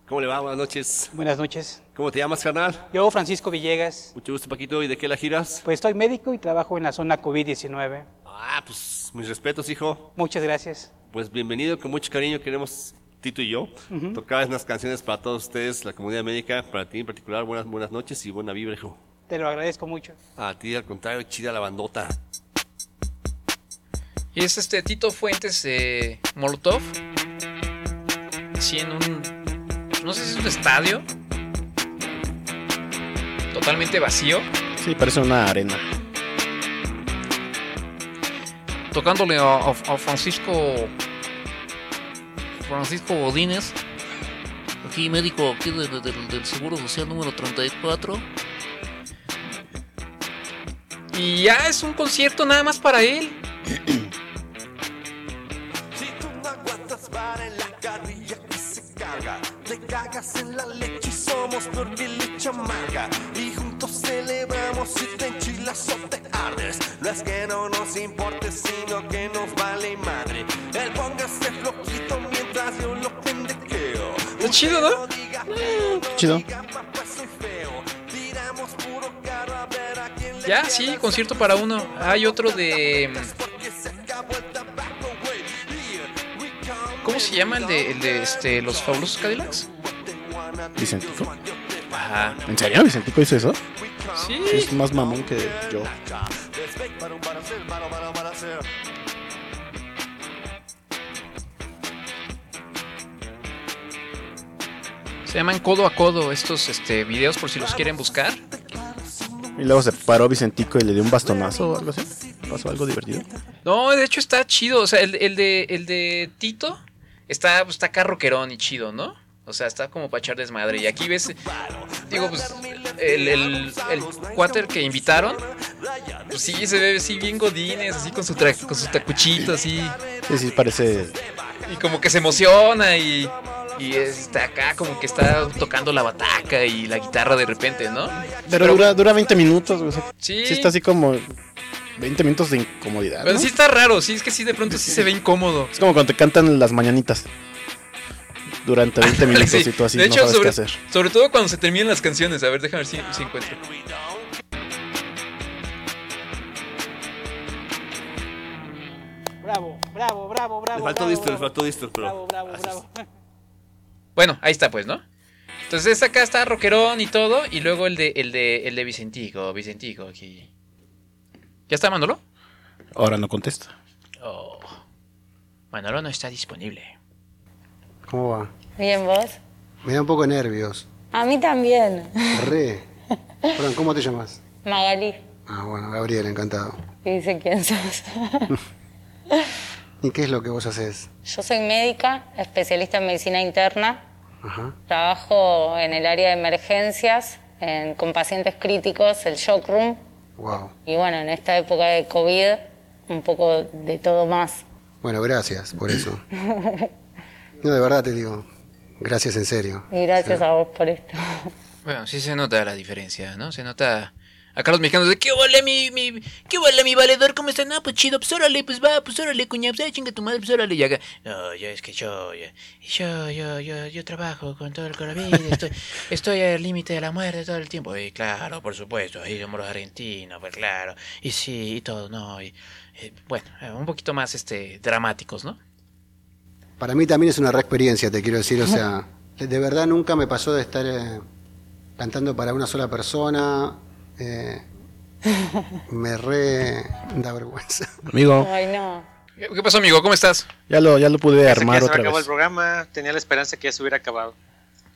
S14: ¿Cómo le va? Buenas noches.
S13: Buenas noches.
S14: ¿Cómo te llamas, carnal?
S13: Yo, Francisco Villegas.
S14: Mucho gusto, Paquito. ¿Y de qué la giras?
S13: Pues estoy médico y trabajo en la zona COVID-19.
S14: Ah, pues mis respetos, hijo.
S13: Muchas gracias.
S14: Pues bienvenido, con mucho cariño queremos, Tito y yo, tocar unas canciones para todos ustedes, la comunidad médica, para ti en particular. Buenas, buenas noches y buena vibra, hijo.
S13: Te lo agradezco mucho.
S14: A ti, al contrario, chida la bandota.
S1: Y es este Tito Fuentes de Molotov. Así en un. No sé si es un estadio. Totalmente vacío.
S2: Sí, parece una arena.
S1: Tocándole a, a- a Francisco. Francisco Godínez. Aquí, médico aquí de- de- del- Seguro Social número 34. Y ya es un concierto nada más para él.
S4: Si tú no aguantas vara en la carrilla que se carga, te cagas en la leche y somos que leche amarga. Y juntos celebramos si te enchilas o te ardes. No es que no nos importe, sino que nos vale madre. Mientras yo lo pendequeo.
S1: Está chido, ¿no?
S2: Chido.
S1: Ya, sí, concierto para uno. Hay otro de. ¿Cómo se llama el de, el de este, los fabulosos Cadillacs?
S2: Vicentico.
S1: Ajá.
S2: ¿En serio? ¿Vicentico hizo eso?
S1: Sí.
S2: Es más mamón que yo.
S1: Se llaman codo a codo estos este, videos por si los quieren buscar.
S2: Y luego se paró Vicentico y le dio un bastonazo o algo así. Pasó algo divertido.
S1: No, de hecho está chido. O sea, el, el de, el de Tito está, pues, está acá rockerón y chido, ¿no? O sea, está como para echar desmadre. Y aquí ves, digo, pues, el, el, el cuáter que invitaron, pues sí, se ve así bien godines, así con su, tra- con su tacuchito, así.
S2: Sí, sí, parece.
S1: Y como que se emociona y, y está acá como que está tocando la bataca y la guitarra de repente, ¿no?
S2: Pero, dura, dura 20 minutos. o sea,
S1: Sí.
S2: sí está así como 20 minutos de incomodidad.
S1: Pero
S2: ¿no?
S1: sí está raro, sí, es que sí, de pronto sí se ve incómodo.
S2: Es como cuando te cantan las mañanitas. Durante 20 minutos
S1: Sí.
S2: y tú así
S1: de
S2: no
S1: hecho,
S2: sabes
S1: sobre,
S2: qué hacer.
S1: sobre todo cuando se terminan las canciones. A ver, déjame ver si, si encuentro.
S13: Bravo, bravo, bravo, bravo.
S14: Le faltó
S13: bravo,
S14: distro, le faltó distro, pero.
S13: Bravo, bravo, bravo.
S1: Bueno, ahí está, pues, ¿no? Entonces, acá está rockerón y todo. Y luego el de, el de, el de Vicentico, Vicentico aquí. ¿Ya está Manolo?
S2: Ahora no contesta.
S1: Oh. Manolo no está disponible.
S15: ¿Cómo va?
S16: Bien, vos.
S15: Me da un poco de nervios.
S16: A mí también.
S15: Re. <laughs> Perdón, ¿cómo te llamas?
S16: Magali.
S15: Ah, bueno, Gabriel, encantado.
S16: ¿Qué dice quién sos? <laughs>
S15: ¿Y qué es lo que vos haces?
S16: Yo soy médica, especialista en medicina interna.
S15: Ajá.
S16: Trabajo en el área de emergencias en- con pacientes críticos, el shock room.
S15: Wow.
S16: Y bueno, en esta época de COVID, un poco de todo más.
S15: Bueno, gracias por eso. <laughs> No, de verdad te digo. Gracias en serio.
S16: Y gracias a vos por esto.
S1: Bueno, sí se nota la diferencia, ¿no? Se nota acá los mexicanos de ¿qué vale mi, mi, qué vale mi valedor? ¿Cómo está? No, pues chido, pues órale, pues va, pues órale, cuña, pues ah, chinga tu madre, pues órale, y acá, no, yo es que yo, yo, yo, yo, yo, yo trabajo con todo el coronavirus, estoy, <laughs> estoy al límite de la muerte todo el tiempo, y claro, por supuesto, ahí somos los argentinos, pues claro, y sí, y todo, no, y, eh, bueno, eh, un poquito más, este, dramáticos, ¿no?
S15: Para mí también es una re experiencia, te quiero decir. O sea, <laughs> de verdad nunca me pasó de estar eh, cantando para una sola persona. Eh, me re da vergüenza.
S2: Amigo,
S16: Ay, no.
S1: ¿Qué, pasó, amigo? ¿Cómo estás?
S2: ya lo, ya lo pude
S17: Pensé que
S2: armar
S17: ya se acabó el programa, tenía la esperanza que ya se hubiera acabado.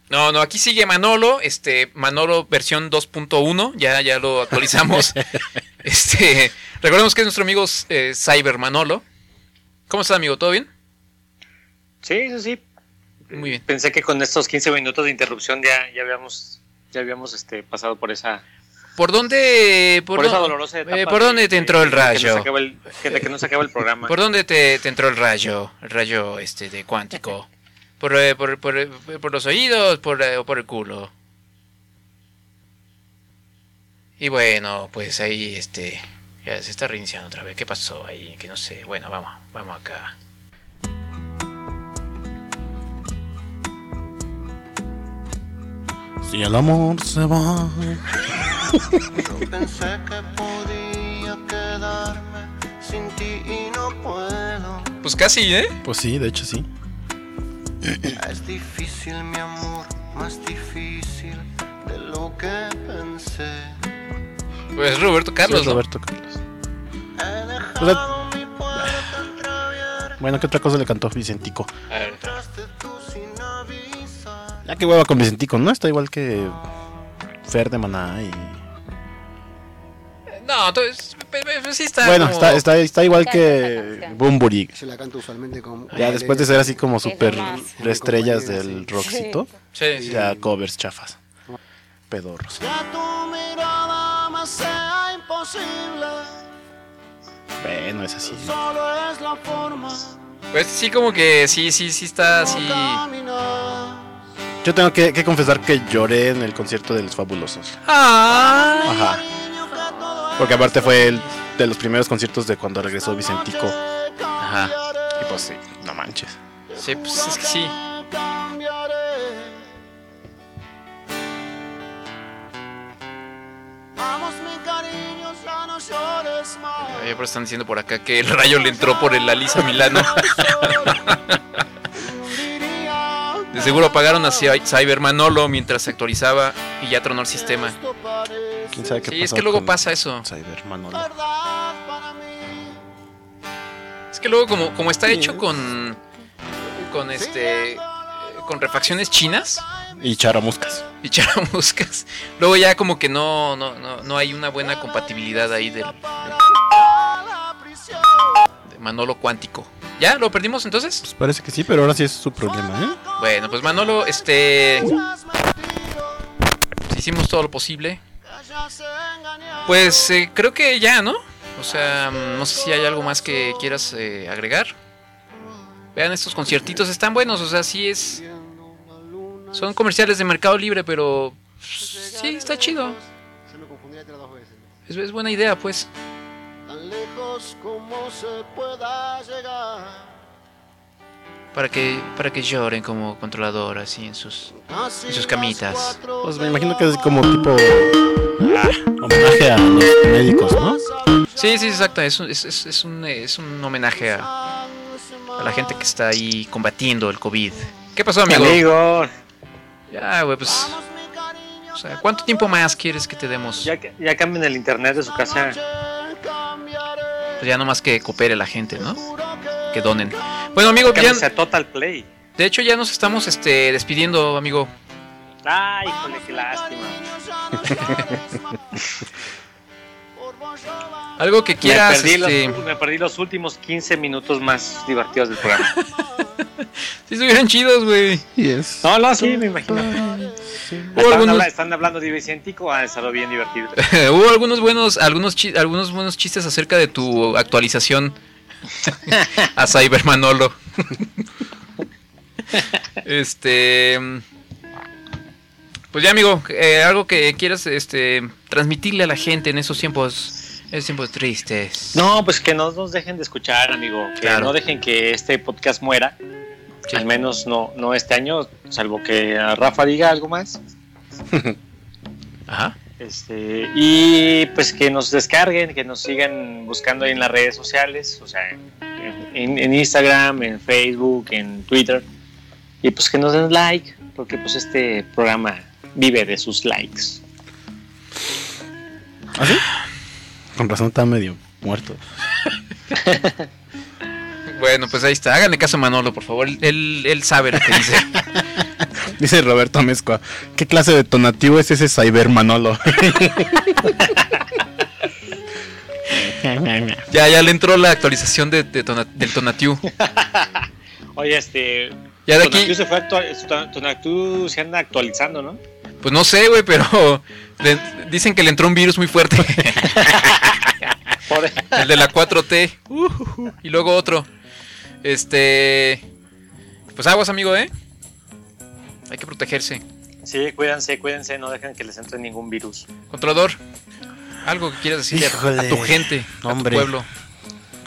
S1: No, no, aquí sigue Manolo, este, Manolo versión 2.1, ya, ya lo actualizamos. <laughs> este, recordemos que es nuestro amigo eh, Cyber Manolo. ¿Cómo estás, amigo? ¿Todo bien?
S17: Sí, sí, sí.
S1: Muy bien.
S17: Pensé que con estos 15 minutos de interrupción ya, ya habíamos, ya habíamos este, pasado por esa,
S1: ¿Por dónde, por,
S17: por esa
S1: dó-
S17: dolorosa etapa
S1: eh, ¿por
S17: de-
S1: dónde te entró el
S17: que
S1: rayo?
S17: el- que- de que no se acaba el programa.
S1: ¿Por dónde te, te entró el rayo? El rayo este de cuántico. ¿Por, eh, por, por, eh, por los oídos por, o por el culo? Y bueno, pues ahí este ya se está reiniciando otra vez. ¿Qué pasó ahí? Que no sé. Bueno, vamos, vamos acá.
S2: Si el amor se va.
S15: Pensé que podía quedarme sin ti y no puedo.
S1: Pues casi, ¿eh?
S2: Pues sí, de hecho sí.
S15: Es difícil, mi amor, más difícil de lo que pensé.
S1: Pues Roberto Carlos,
S2: Sí,
S1: ¿no?
S2: Roberto Carlos. O sea, bueno, ¿qué otra cosa le cantó Vicentico?
S1: A ver,
S2: Ya que hueva con Vicentico, ¿no? Está igual que Fer de Maná y...
S1: No, entonces, pe- pe- pe- sí está.
S2: bueno,
S1: como-
S2: está, está, está igual que Bumburi.
S16: Yo la canto usualmente con.
S2: Ya después de ser así como super
S16: más.
S2: estrellas del
S16: sí.
S2: rockcito,
S1: Sí, sí.
S2: ya covers chafas. Pedorros.
S15: Que tu mirada me sea imposible.
S2: Bueno, es así.
S15: Solo es la forma.
S1: Pues sí, como que sí, sí, sí está así.
S2: Yo tengo que, que confesar que lloré en el concierto de los fabulosos. Ajá. Porque aparte fue el de los primeros conciertos de cuando regresó Vicentico.
S1: Ajá.
S2: Y pues sí, no manches.
S1: Sí, pues es que sí.
S15: Vamos, mi cariño, ya no llores más.
S1: Oye, pero están diciendo por acá que el rayo le entró por el Alisa Milano. <laughs> De seguro apagaron a Cy- Cyber Manolo mientras se actualizaba y ya tronó el sistema.
S2: ¿Quién sabe qué
S1: Sí, es que luego pasa eso.
S2: Cyber Manolo?
S1: Es que luego como, como está hecho con con este con refacciones chinas
S2: Y charamuscas.
S1: y charamuscas, luego ya como que no no, no, no hay una buena compatibilidad ahí del, del- de Manolo cuántico. ¿Ya? ¿Lo perdimos entonces?
S2: Pues parece que sí, pero ahora sí es su problema, ¿eh?
S1: Bueno, pues Manolo, este hicimos todo lo posible. Pues eh, creo que ya, ¿no? O sea, mm, no sé si hay algo más que quieras eh, agregar. Vean estos conciertitos, están buenos, o sea, sí es... Son comerciales de Mercado Libre, pero... Sí, está chido. Es, es buena idea, pues.
S15: Lejos como se pueda llegar.
S1: Para que, para que lloren como controlador, así en sus, en sus camitas.
S2: Pues me imagino que es como tipo ah, homenaje a los médicos, ¿no?
S1: Sí, sí, exacto. Es un, es, es- es un, es un homenaje a, a la gente que está ahí combatiendo el COVID. ¿Qué pasó, amigo?
S3: Amigo.
S1: Ya, güey, pues. O sea, ¿cuánto tiempo más quieres que te demos?
S3: Ya, ya cambien el internet de su casa.
S1: Pues ya nomás que coopere la gente, ¿no? Que donen. Bueno, amigo, ya,
S3: Cámbiense a Total Play.
S1: de hecho ya nos estamos este, despidiendo, amigo.
S3: Ay, híjole, qué lástima. <laughs>
S1: Algo que
S3: Me
S1: quieras.
S3: perdí,
S1: este,
S3: los, me perdí los últimos 15 minutos más divertidos del programa. <laughs>
S1: Si estuvieran chidos, güey.
S3: No, no, sí, me imagino. <laughs>
S1: Hubo
S3: Están,
S1: algunos-
S3: habla- están hablando de Vicentico, ha estado bien divertido. <laughs>
S1: Hubo algunos buenos, algunos, chi- algunos buenos chistes acerca de tu actualización a Cyber Manolo. <laughs> este, pues ya amigo, eh, algo que quieras, este, transmitirle a la gente en esos tiempos, esos tiempos tristes.
S3: No, pues que no nos dejen de escuchar, amigo. Que
S1: Claro.
S3: no dejen que este podcast muera. Al menos no, no este año, salvo que a Rafa diga algo más. <laughs>
S1: Ajá.
S3: Este, y pues que nos descarguen, que nos sigan buscando ahí en las redes sociales, o sea, en, en Instagram, en Facebook, en Twitter. Y pues que nos den like, porque pues este programa vive de sus likes.
S2: ¿Ah, sí? Con razón está medio muerto. <laughs>
S1: Bueno, pues ahí está, háganle caso a Manolo, por favor, él, él sabe lo que dice. <laughs>
S2: Dice Roberto Mezcua, ¿qué clase de tonativo es ese Cyber Manolo? <laughs>
S1: ya, ya le entró la actualización de, de Tona- del Tonatiu.
S3: Oye, este.
S1: Ya de aquí-
S3: se fue se anda actualizando, ¿no?
S1: Pues no sé, güey, pero le- dicen que le entró un virus muy fuerte. <laughs> El de la 4T. Ujujú. y luego otro. Este. Pues aguas, amigo, ¿eh? Hay que protegerse.
S3: Sí, cuídense, cuídense, no dejen que les entre ningún virus.
S1: Controlador. Algo que quieras decirle a- tu gente, a tu pueblo.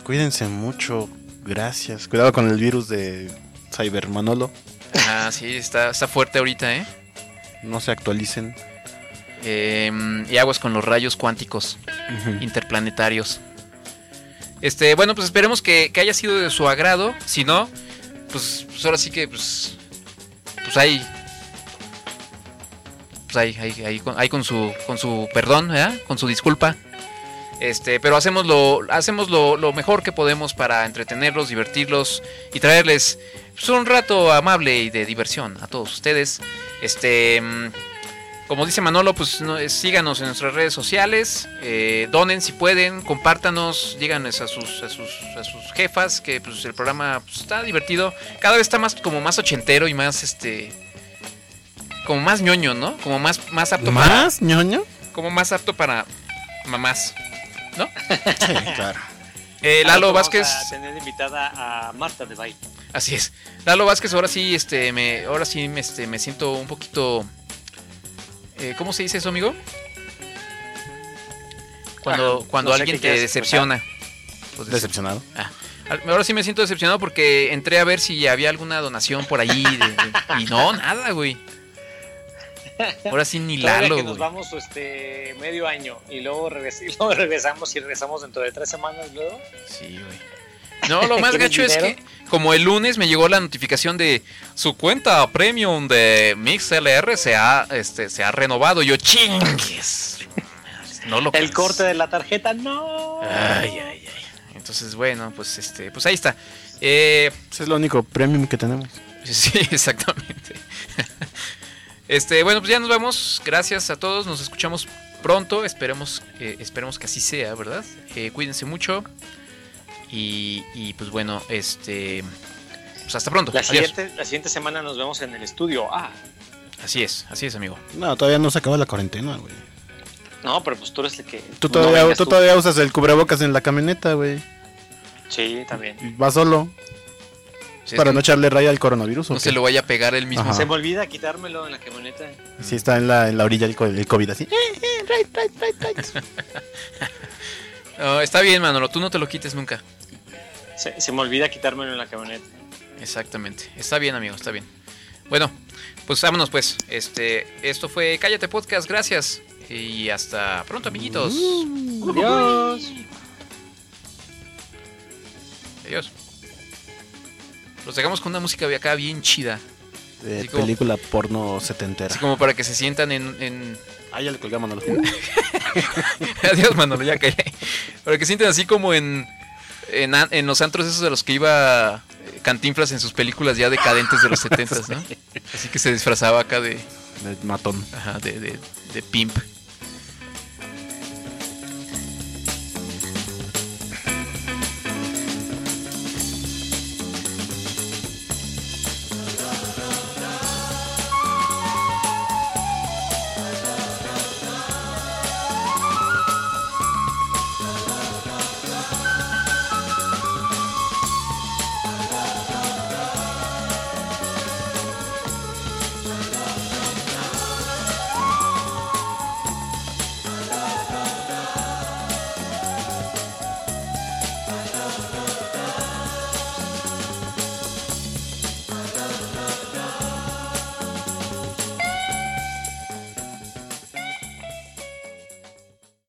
S2: Cuídense mucho. Gracias. Cuidado con el virus de Cyber Manolo.
S1: Ah, sí, está, está fuerte ahorita, ¿eh?
S2: No se actualicen.
S1: Em, y aguas con los rayos cuánticos interplanetarios. Este, bueno, pues esperemos que, que haya sido de su agrado. Si no, pues, pues ahora sí que, pues, pues ahí, pues ahí, con, su, con su perdón, ¿verdad? Con su disculpa. Este, pero hacemos lo, hacemos lo, lo mejor que podemos para entretenerlos, divertirlos y traerles pues, un rato amable y de diversión a todos ustedes. Este, mm, como dice Manolo, pues no, eh, síganos en nuestras redes sociales, eh, donen si pueden, compártanos, díganles a sus, a sus, a sus jefas que pues, el programa pues, está divertido. Cada vez está más como más ochentero y más este como más ñoño, ¿no? Como más, más apto
S2: ¿Más ñoño?
S1: para. Como más apto para mamás. ¿No?
S2: Sí, claro. <laughs>
S1: Eh,
S17: Al
S1: Lalo
S17: vamos
S1: Vázquez.
S17: A tener invitada a Marta de Baile.
S1: Así es. Lalo Vázquez, ahora sí, este, me, ahora sí, me, este, me siento un poquito. Eh, ¿Cómo se dice eso, amigo? Cuando,
S17: Ah,
S1: cuando
S17: no
S1: alguien te decepciona. Pues,
S2: Decepcionado.
S1: Ah, ahora sí me siento decepcionado porque entré a ver si había alguna donación por ahí de- de- y no, nada, güey. Ahora sí ni
S17: Todavía
S1: Lalo,
S17: que nos vamos este medio año y luego, regres- y <laughs> luego regresamos y regresamos dentro de tres semanas luego.
S1: Sí, güey. No, lo más
S17: ¿Quieres
S1: gacho es que como el lunes me llegó la notificación de su cuenta premium de MixLR se ha, este, se ha renovado. Yo chingues. No lo
S17: El corte de la tarjeta, no.
S1: Ay, ay, ay. Entonces, bueno, pues este, pues ahí está. Eh,
S2: Ese es lo único premium que tenemos. <laughs>
S1: Sí, exactamente. <laughs> Este, bueno, pues ya nos vamos. Gracias a todos. Nos escuchamos pronto. Esperemos, eh, esperemos que así sea, ¿verdad? Eh, cuídense mucho. Y, y, pues bueno, este. Pues hasta pronto.
S17: La siguiente, la siguiente semana nos vemos en el estudio. Ah,
S1: Así es, así es, amigo.
S2: No, todavía no se acaba la cuarentena, güey.
S17: no, pero pues tú eres el que.
S2: Tú
S17: no
S2: todavía,
S17: vengas
S2: tú
S17: tú.
S2: todavía usas el cubrebocas en la camioneta, güey.
S17: Sí, también.
S2: Y Vas solo.
S1: Sí,
S2: para no echarle raya al coronavirus. ¿o
S1: No
S2: qué?
S1: se lo vaya a pegar él mismo.
S2: Ajá.
S17: Se me olvida quitármelo en la camioneta.
S2: Sí, está en la, en la orilla el, co- el COVID así. <laughs>
S1: No, está bien, Manolo. Tú no te lo quites nunca.
S17: Se, se me olvida quitármelo en la camioneta.
S1: Exactamente. Está bien, amigo, está bien. Bueno, pues vámonos pues. Este, esto fue Cállate Podcast, gracias. Y hasta pronto, amiguitos.
S17: Adiós.
S1: Adiós. Los dejamos con una música de acá bien chida.
S2: De
S1: Así como-
S2: película porno setentera.
S1: Así como para que se sientan en. en...
S2: Ah, ya le colgamos a los <laughs>
S1: Adiós, Manolo, ya caí. Para que se sientan así como en, en. en los antros esos de los que iba eh, Cantinflas en sus películas ya decadentes de los <laughs> 70 ¿no? Así que se disfrazaba acá de.
S2: De matón.
S1: Ajá, de, de, de pimp.